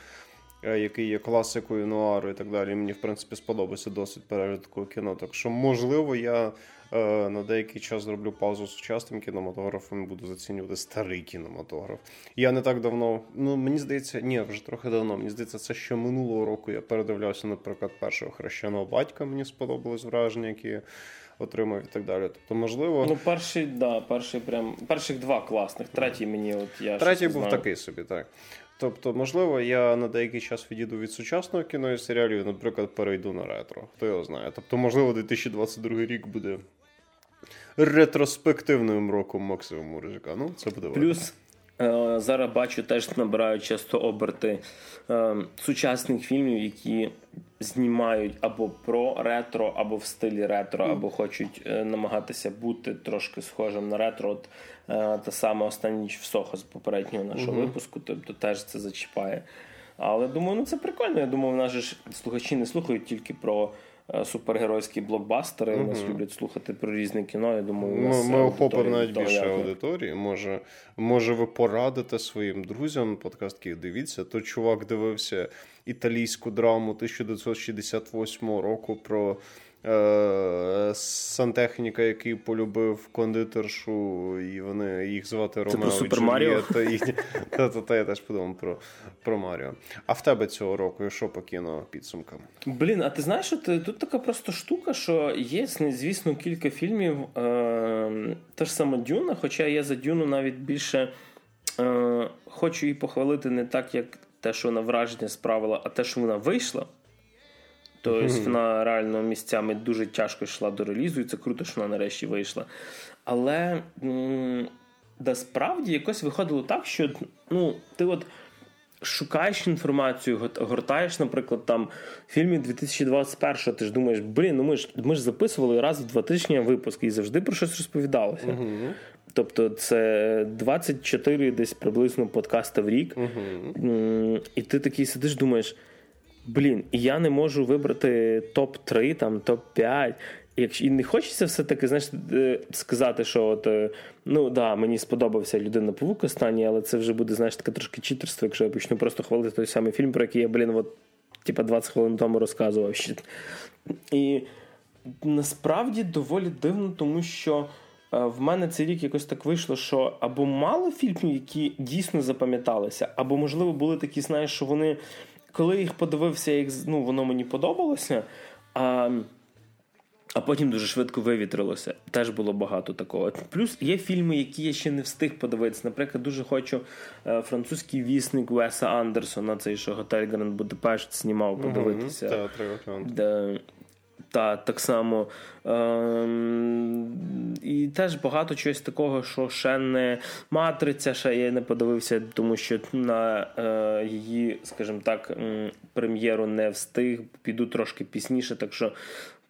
Е, який є класикою нуару і так далі. Мені, в принципі, сподобався досить перегляд кіно. Так що, можливо, я е, на деякий час зроблю паузу з сучасним кінематографом і буду зацінювати старий кінематограф. Я не так давно, ну мені здається, ні, вже трохи давно. Мені здається, це ще минулого року я передивлявся, наприклад, першого хрещеного батька. Мені сподобалось враження, які. Отримав і так далі. Тобто, можливо. Ну, перший, да, перший прям перших два класних. Третій мені, от я третій був знаю. такий собі, так. Тобто, можливо, я на деякий час відійду від сучасного кіно і серіалів, наприклад, перейду на ретро. Хто його знає. Тобто, можливо, 2022 рік буде ретроспективним роком максимуму ризика. Ну, це буде Плюс зараз бачу, теж набирають часто оберти е, сучасних фільмів, які знімають або про ретро, або в стилі ретро, або хочуть е, намагатися бути трошки схожим на ретро. От е, та саме остання ніч в Сохо з попереднього нашого uh випуску, тобто теж це зачіпає. Але думаю, ну це прикольно. Я думаю, в нас ж слухачі не слухають тільки про. Е, супергеройські блокбастери uh-huh. нас люблять слухати про різне кіно. Я думаю, у нас ми охопимо навіть більше аудиторії. Може, може, ви порадите своїм друзям подкаст, який дивіться. То чувак дивився італійську драму 1968 року про е, сантехніка, який полюбив кондитершу, і вони їх звати Ромео Супер Маріо? [laughs] Та, та, та, я теж подумав про про Маріо. А в тебе цього року що по кіно підсумкам? Блін, а ти знаєш, що ти, тут така просто штука, що є, звісно, кілька фільмів. Е, Та ж сама Дюна, хоча я за Дюну навіть більше е, хочу її похвалити не так, як те, що вона враження справила, а те, що вона вийшла. Тобто mm-hmm. вона реально місцями дуже тяжко йшла до релізу, і це круто, що вона нарешті вийшла. Але м- да якось виходило так, що ну, ти от шукаєш інформацію, гортаєш, наприклад, там в фільмі 2021 ти ж думаєш, блін, ну ми ж ми ж записували раз в два тижні випуск і завжди про щось розповідалося. Mm-hmm. Тобто це 24 десь приблизно подкаста в рік. Uh-huh. І ти такий сидиш, думаєш: блін, я не можу вибрати топ-3, там, топ-5. Якщо і не хочеться все-таки знаєш, е, сказати, що от, е, ну да, мені сподобався людина павук останній, але це вже буде знаєш, таке трошки читерство, якщо я почну просто хвалити той самий фільм, про який я, блін, от, типа 20 хвилин тому розказував. І насправді доволі дивно, тому що. Е, в мене цей рік якось так вийшло, що або мало фільмів, які дійсно запам'яталися, або, можливо, були такі, знаєш, що вони, коли їх подивився, їх, ну, воно мені подобалося. А а потім дуже швидко вивітрилося. Теж було багато такого. Плюс є фільми, які я ще не встиг подивитися. Наприклад, дуже хочу е, французький вісник Веса Андерсона, цей що готель Гранд Будапешт знімав подивитися. Де та так само. Ем, І теж багато чогось такого, що ще не матриця, ще я не подивився, тому що на е, її, скажімо так, прем'єру не встиг. Піду трошки пізніше, так що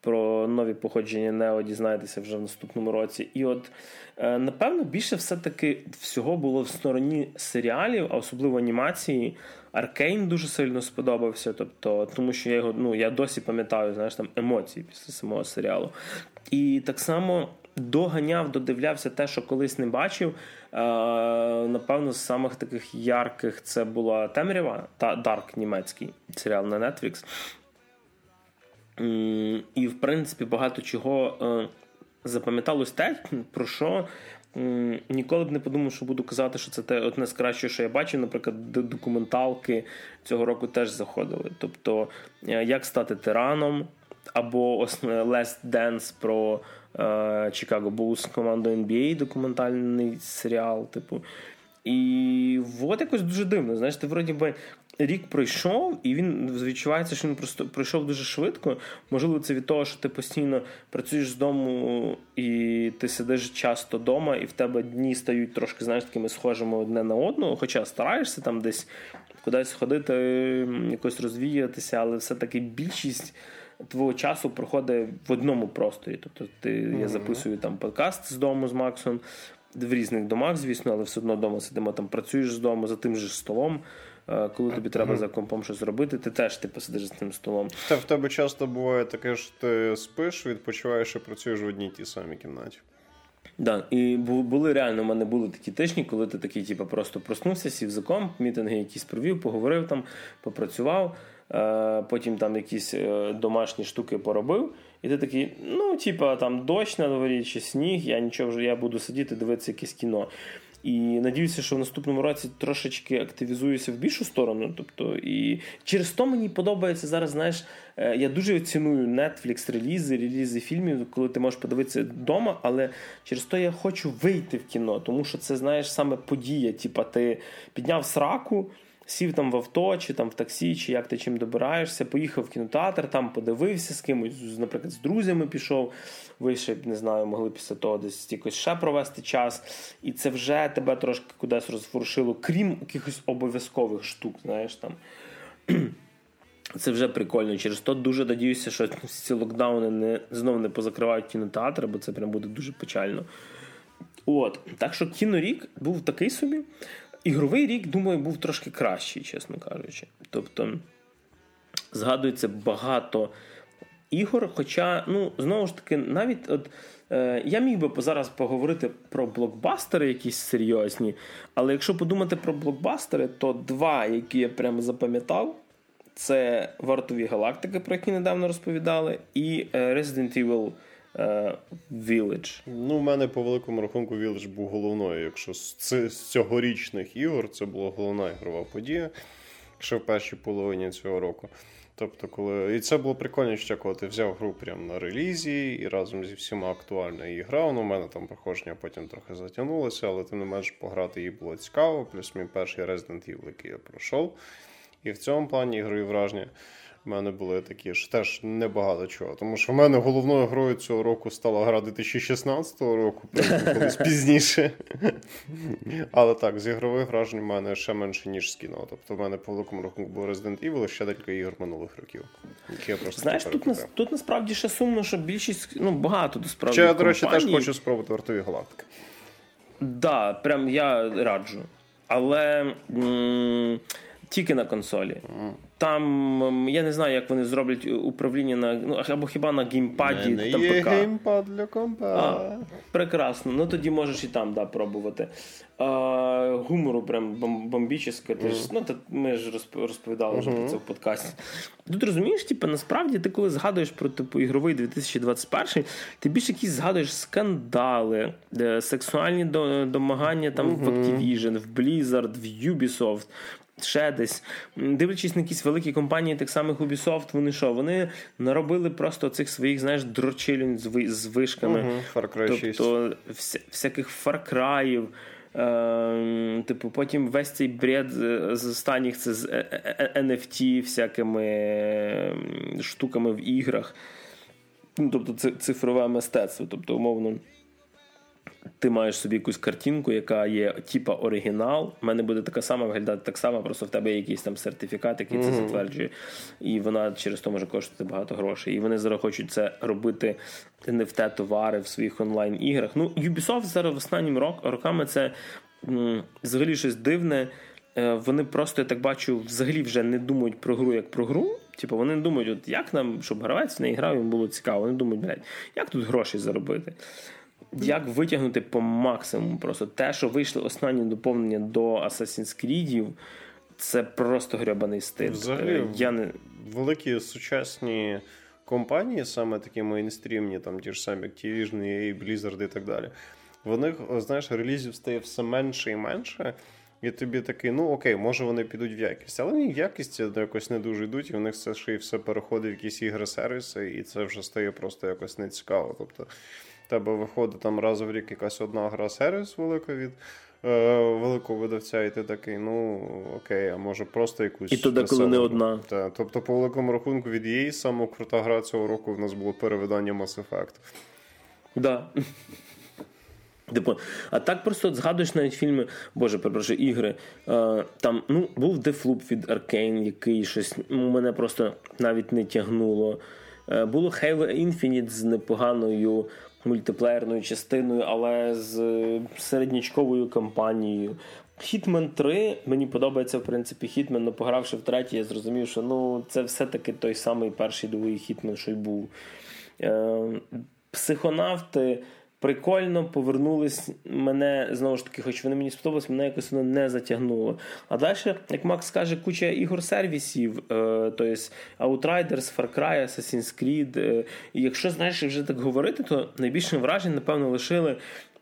про нові походження Нео дізнаєтеся вже в наступному році. І от, е, напевно, більше все-таки всього було в стороні серіалів, а особливо анімації. Аркейн дуже сильно сподобався, тобто, тому що я його ну, я досі пам'ятаю знаєш, там емоції після самого серіалу. І так само доганяв, додивлявся те, що колись не бачив. Е, Напевно, з самих таких ярких це була Темрява та Dark німецький серіал на Netflix. І, в принципі, багато чого е, запам'яталось те, про що ніколи б не подумав, що буду казати, що це те одне з кращого, що я бачив. Наприклад, документалки цього року теж заходили. Тобто, е, як стати тираном, або Last Dance про Чикаго Булс команду NBA, документальний серіал, типу. І от якось дуже дивно. Знаєш, ти вроді би рік пройшов, і він відчувається, що він просто пройшов дуже швидко. Можливо, це від того, що ти постійно працюєш з дому і ти сидиш часто вдома, і в тебе дні стають трошки знаєш, такими схожими одне на одного, хоча стараєшся там десь кудись ходити, якось розвіятися, але все-таки більшість. Твого часу проходить в одному просторі. Тобто ти, mm-hmm. я записую там подкаст з дому з Максом, в різних домах, звісно, але все одно вдома сидимо, там працюєш з дому за тим же столом. Е, коли тобі треба за компом щось робити, ти теж ти посидиш за цим столом. Та в тебе часто буває таке, що ти спиш, відпочиваєш і працюєш в одній тій самій кімнаті. Да, і були реально, у мене були такі тижні, коли ти такий, типу, просто проснувся, сів за комп, мітинги якісь провів, поговорив там, попрацював, е, потім там якісь е, домашні штуки поробив. І ти такий, ну, типа, там дощ на дворі чи сніг, я нічого вже я буду сидіти, дивитися якесь кіно. І надіюся, що в наступному році трошечки активізуюся в більшу сторону. Тобто, і через то мені подобається зараз. Знаєш, е, я дуже ціную Netflix релізи, релізи фільмів, коли ти можеш подивитися вдома, але через то я хочу вийти в кіно, тому що це знаєш саме подія. Типа, ти підняв сраку сів там в авто, чи там в таксі, чи як ти чим добираєшся, поїхав в кінотеатр, там подивився з кимось, наприклад, з друзями пішов. Ви ще не знаю, могли після того десь якось ще провести час. І це вже тебе трошки кудись розворушило, крім якихось обов'язкових штук. знаєш там. [clears throat] Це вже прикольно. Через то дуже надіюся, що [laughs] ці локдауни не знов не позакривають кінотеатри, бо це прям буде дуже печально. От, так що кінорік був такий собі. Ігровий рік, думаю, був трошки кращий, чесно кажучи. Тобто згадується багато ігор. Хоча, ну, знову ж таки, навіть от. Е, я міг би зараз поговорити про блокбастери, якісь серйозні, але якщо подумати про блокбастери, то два, які я прямо запам'ятав, це Вартові галактики, про які недавно розповідали, і е, Resident Evil Village. Ну, у мене по великому рахунку Village був головною. Якщо з, цьогорічних ігор це була головна ігрова подія, ще в першій половині цього року. Тобто, коли. І це було прикольно, що коли ти взяв гру прямо на релізі і разом зі всіма актуально її грав. Ну, у мене там проходження потім трохи затягнулося, але тим не менш пограти її було цікаво. Плюс мій перший Resident Evil, який я пройшов. І в цьому плані ігрові враження. У мене були такі ж теж небагато чого. Тому що в мене головною грою цього року стала гра 2016 року, колись [laughs] пізніше. Але так, з ігрових вражень в мене ще менше, ніж з кіно. Тобто в мене по великому рахунку був Resident Evil ще декілька ігор минулих років. які я просто Знаєш, тут на, тут насправді ще сумно, що більшість ну, багато до справді. я, до речі, теж хочу спробувати вартові галактики. Так, да, прям я раджу. Але м- тільки на консолі. Mm. Там я не знаю, як вони зроблять управління на ну або хіба на геймпаді. Не там є ПК. геймпад для компа. А, Прекрасно. Ну тоді можеш і там да, пробувати. А, Гумору прям бомбічне. Mm. Ну, Ми ж розповідали вже mm-hmm. про це в подкасті. Тут розумієш, типу, насправді ти коли згадуєш про типу ігровий 2021, ти більше якісь згадуєш скандали, сексуальні домагання там mm-hmm. в Activision, в Blizzard, в Ubisoft ще десь. Дивлячись на якісь великі компанії, так самих Ubisoft, вони що? Вони наробили просто цих своїх, знаєш, дрочилень з, з вишками. Угу, Far Cry 6. Тобто вся, всяких фаркраїв. Е, типу, потім весь цей бред з останніх це з NFT, всякими штуками в іграх. Ну, Тобто, це цифрове мистецтво. Тобто, умовно ти маєш собі якусь картинку, яка є типа оригінал. У мене буде така сама виглядати так само, просто в тебе є якийсь там сертифікат, який mm-hmm. це затверджує. І вона через то може коштувати багато грошей. І вони зараз хочуть це робити NFT товари в своїх онлайн-іграх. Ну, Ubisoft зараз в останніми рок, роками це м, взагалі щось дивне. Е, вони просто, я так бачу, взагалі вже не думають про гру як про гру. Типу, вони думають, от як нам, щоб гравець в неї грав, їм було цікаво. Вони думають, блядь, як тут гроші заробити як витягнути по максимуму. Просто те, що вийшли останні доповнення до Assassin's Creed, це просто гребаний стиль. Взагалі, е, Я не... Великі сучасні компанії, саме такі мейнстрімні, там ті ж самі Activision, EA, Blizzard і так далі. В них, знаєш, релізів стає все менше і менше. І тобі такий, ну окей, може вони підуть в якість, але вони в якісті якось не дуже йдуть, і в них все ще і все переходить в якісь ігри-сервіси, і це вже стає просто якось нецікаво. Тобто тебе виходить там раз в рік якась одна гра сервіс велика від е, великого видавця, і ти такий, ну окей, а може просто якусь. І то деколи не одна. Та, тобто, по великому рахунку від EA саме крута гра цього року в нас було перевидання Mass Effect. Да. Типу, а так просто от згадуєш навіть фільми, боже, перепрошую, ігри. Е, там ну, був Deathloop від Arkane, який щось ну, мене просто навіть не тягнуло. Е, було Halo Infinite з непоганою мультиплеєрною частиною, але з середнячковою кампанією. Hitman 3, мені подобається, в принципі, Hitman, але погравши в третій, я зрозумів, що ну, це все-таки той самий перший другий Hitman, що й був. Е, Психонавти. Прикольно повернулись мене знову ж таки, хоч вони мені сподобались, мене якось воно не затягнуло. А далі, як Макс каже, куча ігор-сервісів, е, тобто Outriders, Far Cry, Assassin's Creed. Е, і якщо знаєш вже так говорити, то найбільше вражень, напевно, лишили.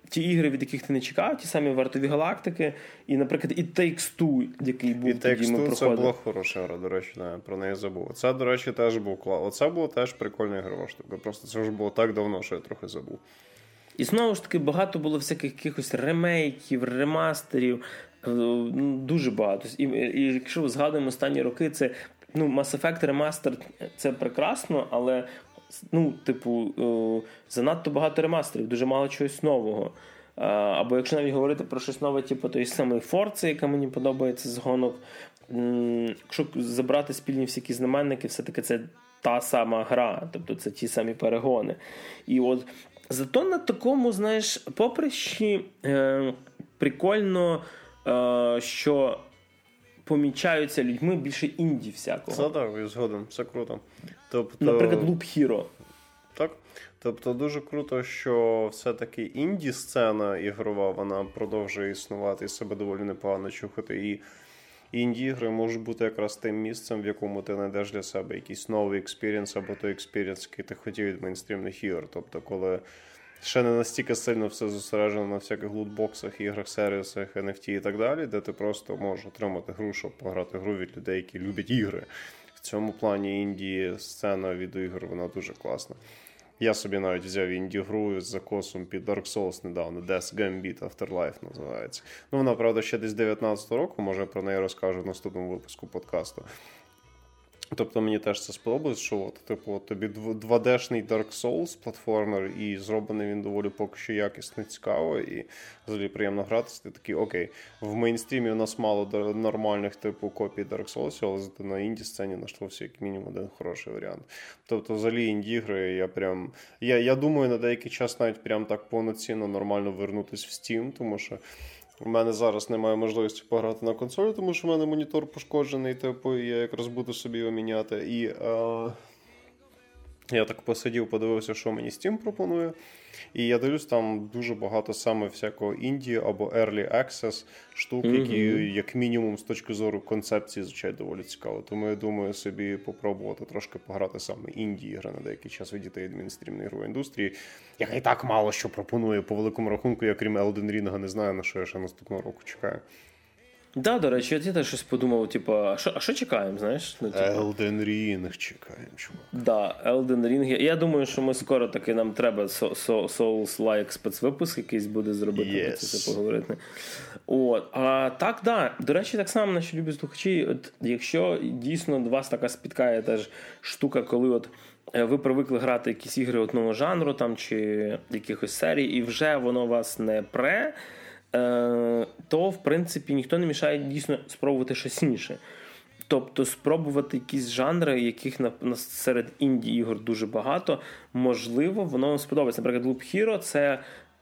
Ті ігри, від яких ти не чекав, ті самі вартові галактики, і, наприклад, і Takes Two, який був і тоді ми проходили. це була хороша гра, до речі, не, про неї забув. Це, до речі, теж був клас. Оце було теж прикольна ігрова штука. Просто це вже було так давно, що я трохи забув. І знову ж таки, багато було всяких якихось ремейків, ремастерів. Е, ну, дуже багато. І, і якщо згадуємо останні роки, це ну, Mass Effect ремастер це прекрасно, але ну, типу, е, занадто багато ремастерів, дуже мало чогось нового. Е, або якщо навіть говорити про щось нове, типу той самий Forza, яка мені подобається з гонок. Якщо забрати спільні всякі знаменники, все-таки це та сама гра, тобто це ті самі перегони. І от Зато на такому, знаєш, поприщі е, прикольно, е, що помічаються людьми більше інді всякого. Це так, я згоден, це круто. Тобто, Наприклад, Loop Hero. Так. Тобто дуже круто, що все-таки інді-сцена ігрова, вона продовжує існувати і себе доволі непогано чувати. І інді-ігри можуть бути якраз тим місцем, в якому ти знайдеш для себе якийсь новий experience або той experience, який ти хотів від мейнстрімних ігор. Тобто, коли ще не настільки сильно все зосереджено на всяких лутбоксах, іграх, сервісах, NFT і так далі, де ти просто можеш отримати гру, щоб пограти гру від людей, які люблять ігри. В цьому плані інді сцена відеоігр, вона дуже класна. Я собі навіть взяв інді-гру з закосом під Dark Souls недавно, Death Gambit Afterlife називається. Ну, вона, правда, ще десь 19 року, може про неї розкажу в наступному випуску подкасту. Тобто мені теж це сподобалось, що от, типу, тобі 2D-шний Dark Souls платформер, і зроблений він доволі поки що якісно цікаво, і взагалі приємно гратися. Ти такий, окей, в мейнстрімі у нас мало нормальних типу копій Dark Souls, але зато на інді сцені знайшлося як мінімум один хороший варіант. Тобто, взагалі, інді-ігри, я прям. Я я думаю, на деякий час навіть прям так повноцінно нормально вернутися в Steam, тому що. У мене зараз немає можливості пограти на консолі, тому що в мене монітор пошкоджений, типу, я якраз буду собі його міняти. І е, я так посидів, подивився, що мені Steam пропонує. І я дивлюсь, там дуже багато саме всякого інді або early access штук, mm-hmm. які, як мінімум, з точки зору концепції, звичайно, доволі цікаво. Тому я думаю собі попробувати трошки пограти саме інді ігри на деякий час від дітей адміністрівної ігрової індустрії, яка і так мало що пропонує по великому рахунку, я крім Elden Ring, не знаю, на що я ще наступного року чекаю. Да, до речі, я теж щось подумав, типу, а що а що чекаємо, знаєш? Ну, типу... Elden Ring чекаємо, чувак. Да, Elden Ring. Я думаю, що ми скоро таки нам треба Souls-like спецвипуск якийсь буде зробити, yes. це поговорити. От. А так, да. До речі, так само наші любі слухачі, от якщо дійсно вас така спіткає теж штука, коли от. Е, ви привикли грати якісь ігри одного жанру там чи якихось серій, і вже воно вас не пре. Е, то в принципі ніхто не мішає дійсно спробувати щось інше. Тобто спробувати якісь жанри, яких на, серед інді ігор дуже багато, можливо, воно вам сподобається. Наприклад, Loop Hero це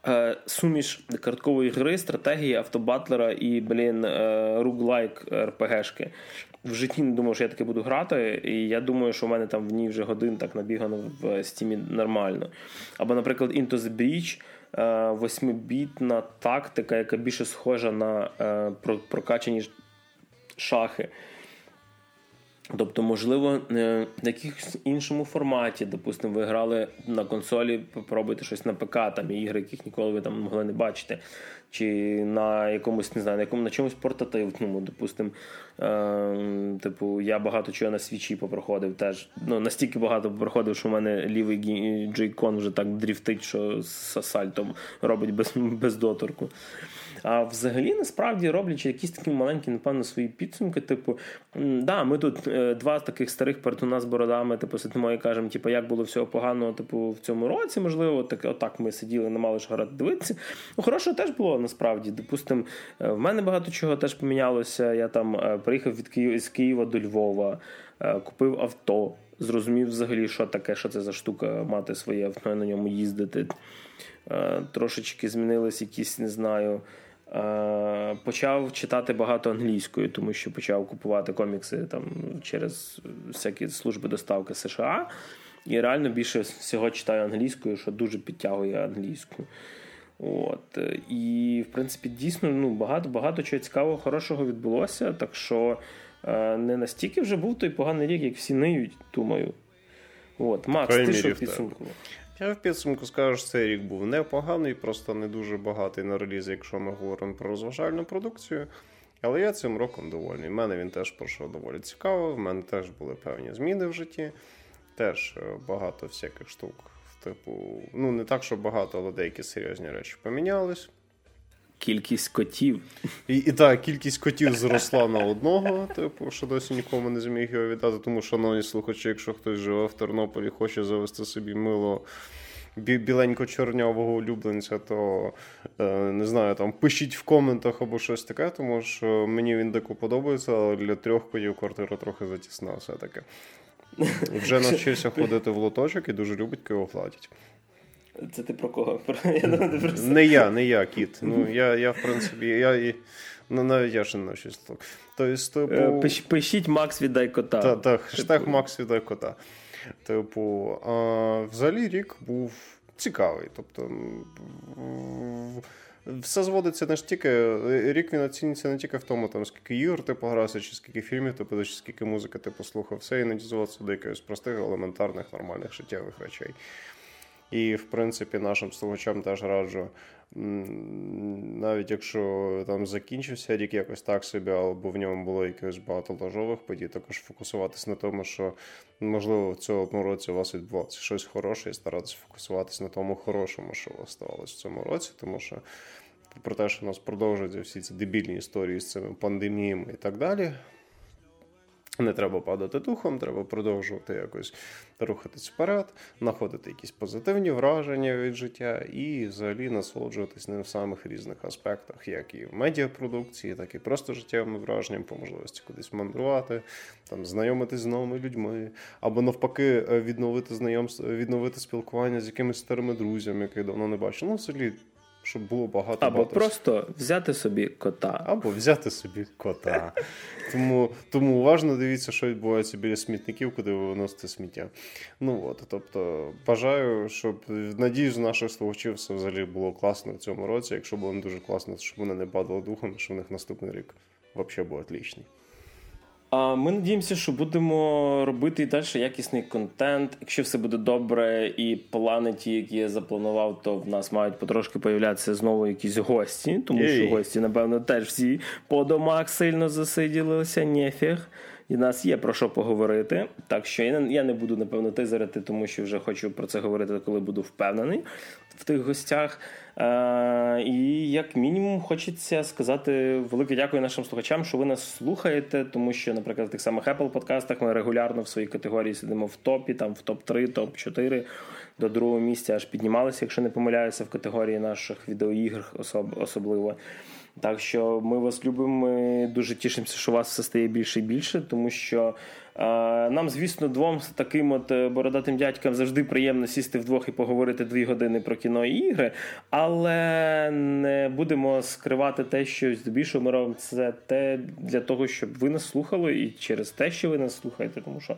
е, суміш карткової гри, стратегії, автобатлера і, блін, е, РПГшки. В житті не думав, що я таке буду грати, і я думаю, що в мене там в ній вже годин так набігано в стімі нормально. Або, наприклад, Into the Breach – восьмибітна тактика, яка більше схожа на е, прокачані шахи. Тобто, можливо, е, в якихось іншому форматі, допустимо, ви грали на консолі, попробуйте щось на ПК, там ігри, яких ніколи ви там могли не бачити чи на якомусь не знаю, на якому на чомусь портативному, допустим. Е, типу, я багато чого на свічі попроходив теж. Ну, настільки багато попроходив, що в мене лівий джейкон вже так дріфтить, що з сальтом робить без без доторку. А взагалі, насправді, роблячи якісь такі маленькі, напевно, свої підсумки, типу, да, ми тут е, два таких старих перетуна з бородами, типу, сидимо і кажемо, типу, як було всього поганого, типу, в цьому році, можливо, так, отак ми сиділи, не мали ж грати дивитися. Ну, хорошого теж було насправді. Допустимо, е, в мене багато чого теж помінялося. Я там е, приїхав від Києва з Києва до Львова, купив авто. Зрозумів взагалі, що таке, що це за штука, мати своє авто і на ньому їздити. Трошечки змінились якісь, не знаю. Почав читати багато англійською, тому що почав купувати комікси там через всякі служби доставки США. І реально більше всього читаю англійською, що дуже підтягує англійську. От. І, в принципі, дійсно ну, багато багато чого цікавого, хорошого відбулося. Так що е, не настільки вже був той поганий рік, як всі ниють, думаю. От. Макс, ти що в підсумку? Я в підсумку скажу, що цей рік був непоганий, просто не дуже багатий на реліз, якщо ми говоримо про розважальну продукцію. Але я цим роком довольний. У мене він теж пройшов доволі цікаво. В мене теж були певні зміни в житті. Теж е, багато всяких штук. Типу, ну не так, що багато, але деякі серйозні речі помінялись. Кількість котів. І і так, кількість котів зросла на одного, типу, що досі нікому не зміг його віддати. Тому, шановні слухачі, якщо хтось живе в Тернополі, хоче завести собі мило біленько-чорнявого улюбленця, то е, не знаю, там пишіть в коментах або щось таке, тому що мені він дико подобається, але для трьох котів квартира трохи затісна все-таки. Вже [laughs] навчився ходити в лоточок і дуже любить, коли його гладять. Це ти про кого? Я думаю, просто... Не я, не я, кіт. Ну, я, я в принципі, я Ну, навіть я ще не навчусь так. Тобто, типу... Пишіть Макс віддай кота. Так, так, хештег типу... Макс віддай кота. Типу, а, взагалі рік був цікавий. Тобто все зводиться не ж тільки. Рік він оцінюється не тільки в тому, там, скільки ігор ти погрався, чи скільки фільмів ти подивився, скільки музики ти послухав. Все іноді зводиться до якихось простих, елементарних, нормальних життєвих речей. І, в принципі, нашим слухачам теж раджу, навіть якщо там закінчився рік якось так собі, або в ньому було якихось багато ложових подій, також фокусуватись на тому, що можливо в цьому році у вас відбувалося щось хороше, і старатися фокусуватись на тому хорошому, що у вас ставалося в цьому році, тому що. Про те, що у нас продовжуються всі ці дебільні історії з цими пандеміями і так далі. Не треба падати духом, треба продовжувати якось рухатись вперед, знаходити якісь позитивні враження від життя і взагалі насолоджуватись ним в самих різних аспектах, як і в медіапродукції, так і просто життєвими враженнями, по можливості кудись мандрувати, там знайомитись з новими людьми, або навпаки, е, відновити знайомство, відновити спілкування з якимись старими друзями, яких давно не бачив. Ну, взагалі щоб було багато. Або багато просто взяти собі кота. Або взяти собі кота. Тому тому уважно дивіться, що відбувається біля смітників, куди ви виносите сміття. Ну от, тобто, бажаю, щоб надіюсь, наших слухачів все взагалі було класно в цьому році. Якщо було не дуже класно, щоб вони не падали духом, що в них наступний рік взагалі був отлічний. А ми надіємося, що будемо робити і далі якісний контент. Якщо все буде добре, і плани ті, які я запланував, то в нас мають потрошки появлятися знову якісь гості, тому що гості, напевно, теж всі по домах сильно засиділися, нефіг. І нас є про що поговорити. Так що я не буду, напевно, тизерити, тому що вже хочу про це говорити, коли буду впевнений в тих гостях. Е, І як мінімум хочеться сказати велике дякую нашим слухачам, що ви нас слухаєте, тому що, наприклад, в тих самих Apple подкастах ми регулярно в своїй категорії сидимо в топі, там в топ-3, топ-4 до другого місця аж піднімалися, якщо не помиляюся, в категорії наших відеоігр особ- особливо. Так що ми вас любимо. Ми дуже тішимося, що вас все стає більше і більше, тому що нам, звісно, двом таким от е, бородатим дядькам завжди приємно сісти вдвох і поговорити дві години про кіно і ігри, але не будемо скривати те, що здебільшого ми робимо це те для того, щоб ви нас слухали, і через те, що ви нас слухаєте, тому що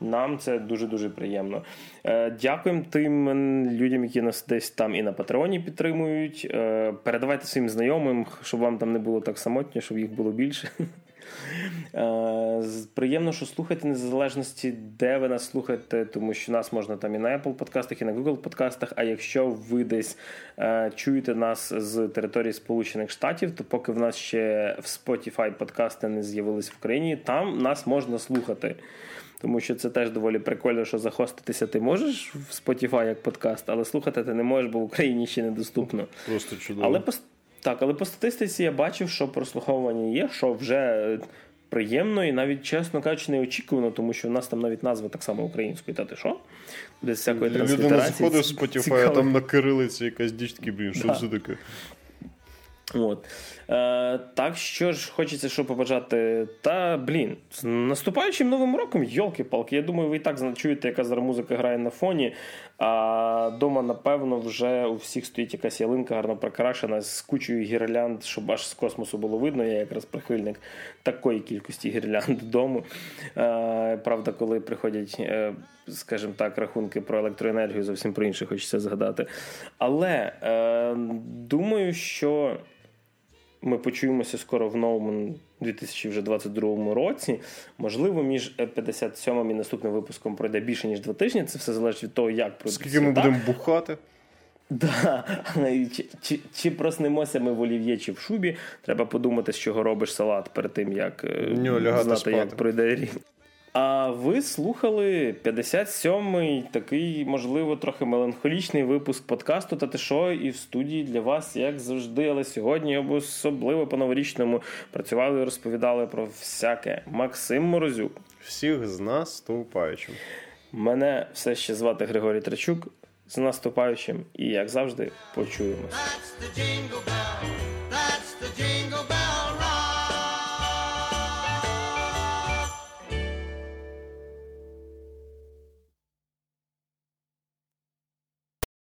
нам це дуже дуже приємно. Е, дякуємо тим людям, які нас десь там і на Патреоні підтримують. Е, передавайте своїм знайомим, щоб вам там не було так самотньо, щоб їх було більше. Е, приємно, що слухаєте незалежності, де ви нас слухаєте, тому що нас можна там і на Apple подкастах, і на Google подкастах. А якщо ви десь е, чуєте нас з території Сполучених Штатів, то поки в нас ще в Spotify подкасти не з'явились в Україні, там нас можна слухати. Тому що це теж доволі прикольно, що захоститися ти можеш в Spotify як подкаст, але слухати ти не можеш, бо в Україні ще недоступно. Просто чудово. Але Так, але по статистиці я бачив, що прослуховування є, що вже приємно і навіть, чесно кажучи, неочікувано, тому що в нас там навіть назва так само українською. Та ти що? Без всякої транслітерації. Людина заходить в Spotify, а там на кирилиці якась діч такий, блін, що Да. це таке? От. Е, так що ж хочеться що побажати. Та блін, з наступаючим новим роком, йолки-палки. Я думаю, ви і так чуєте, яка зараз музика грає на фоні. А дома, напевно, вже у всіх стоїть якась ялинка гарно прикрашена з кучою гірлянд, щоб аж з космосу було видно. Я якраз прихильник такої кількості гірлянд [laughs] дому. Правда, коли приходять. е, Скажімо так, рахунки про електроенергію зовсім про інше хочеться згадати. Але е, думаю, що ми почуємося скоро в новому 2022 році. Можливо, між 57 і наступним випуском пройде більше ніж два тижні. Це все залежить від того, як пройде. Скільки ми будемо бухати? Да. [laughs] Чи, чи, чи проснемося ми в олів'є, чи в шубі? Треба подумати, з чого робиш салат перед тим, як Ню, знати, спати. як пройде рік. А ви слухали 57-й такий, можливо, трохи меланхолічний випуск подкасту та ти що, і в студії для вас, як завжди, але сьогодні особливо по-новорічному працювали і розповідали про всяке. Максим Морозюк. Всіх з нас стовпаючим. Мене все ще звати Григорій Трачук. З наступаючим і, як завжди, почуємось.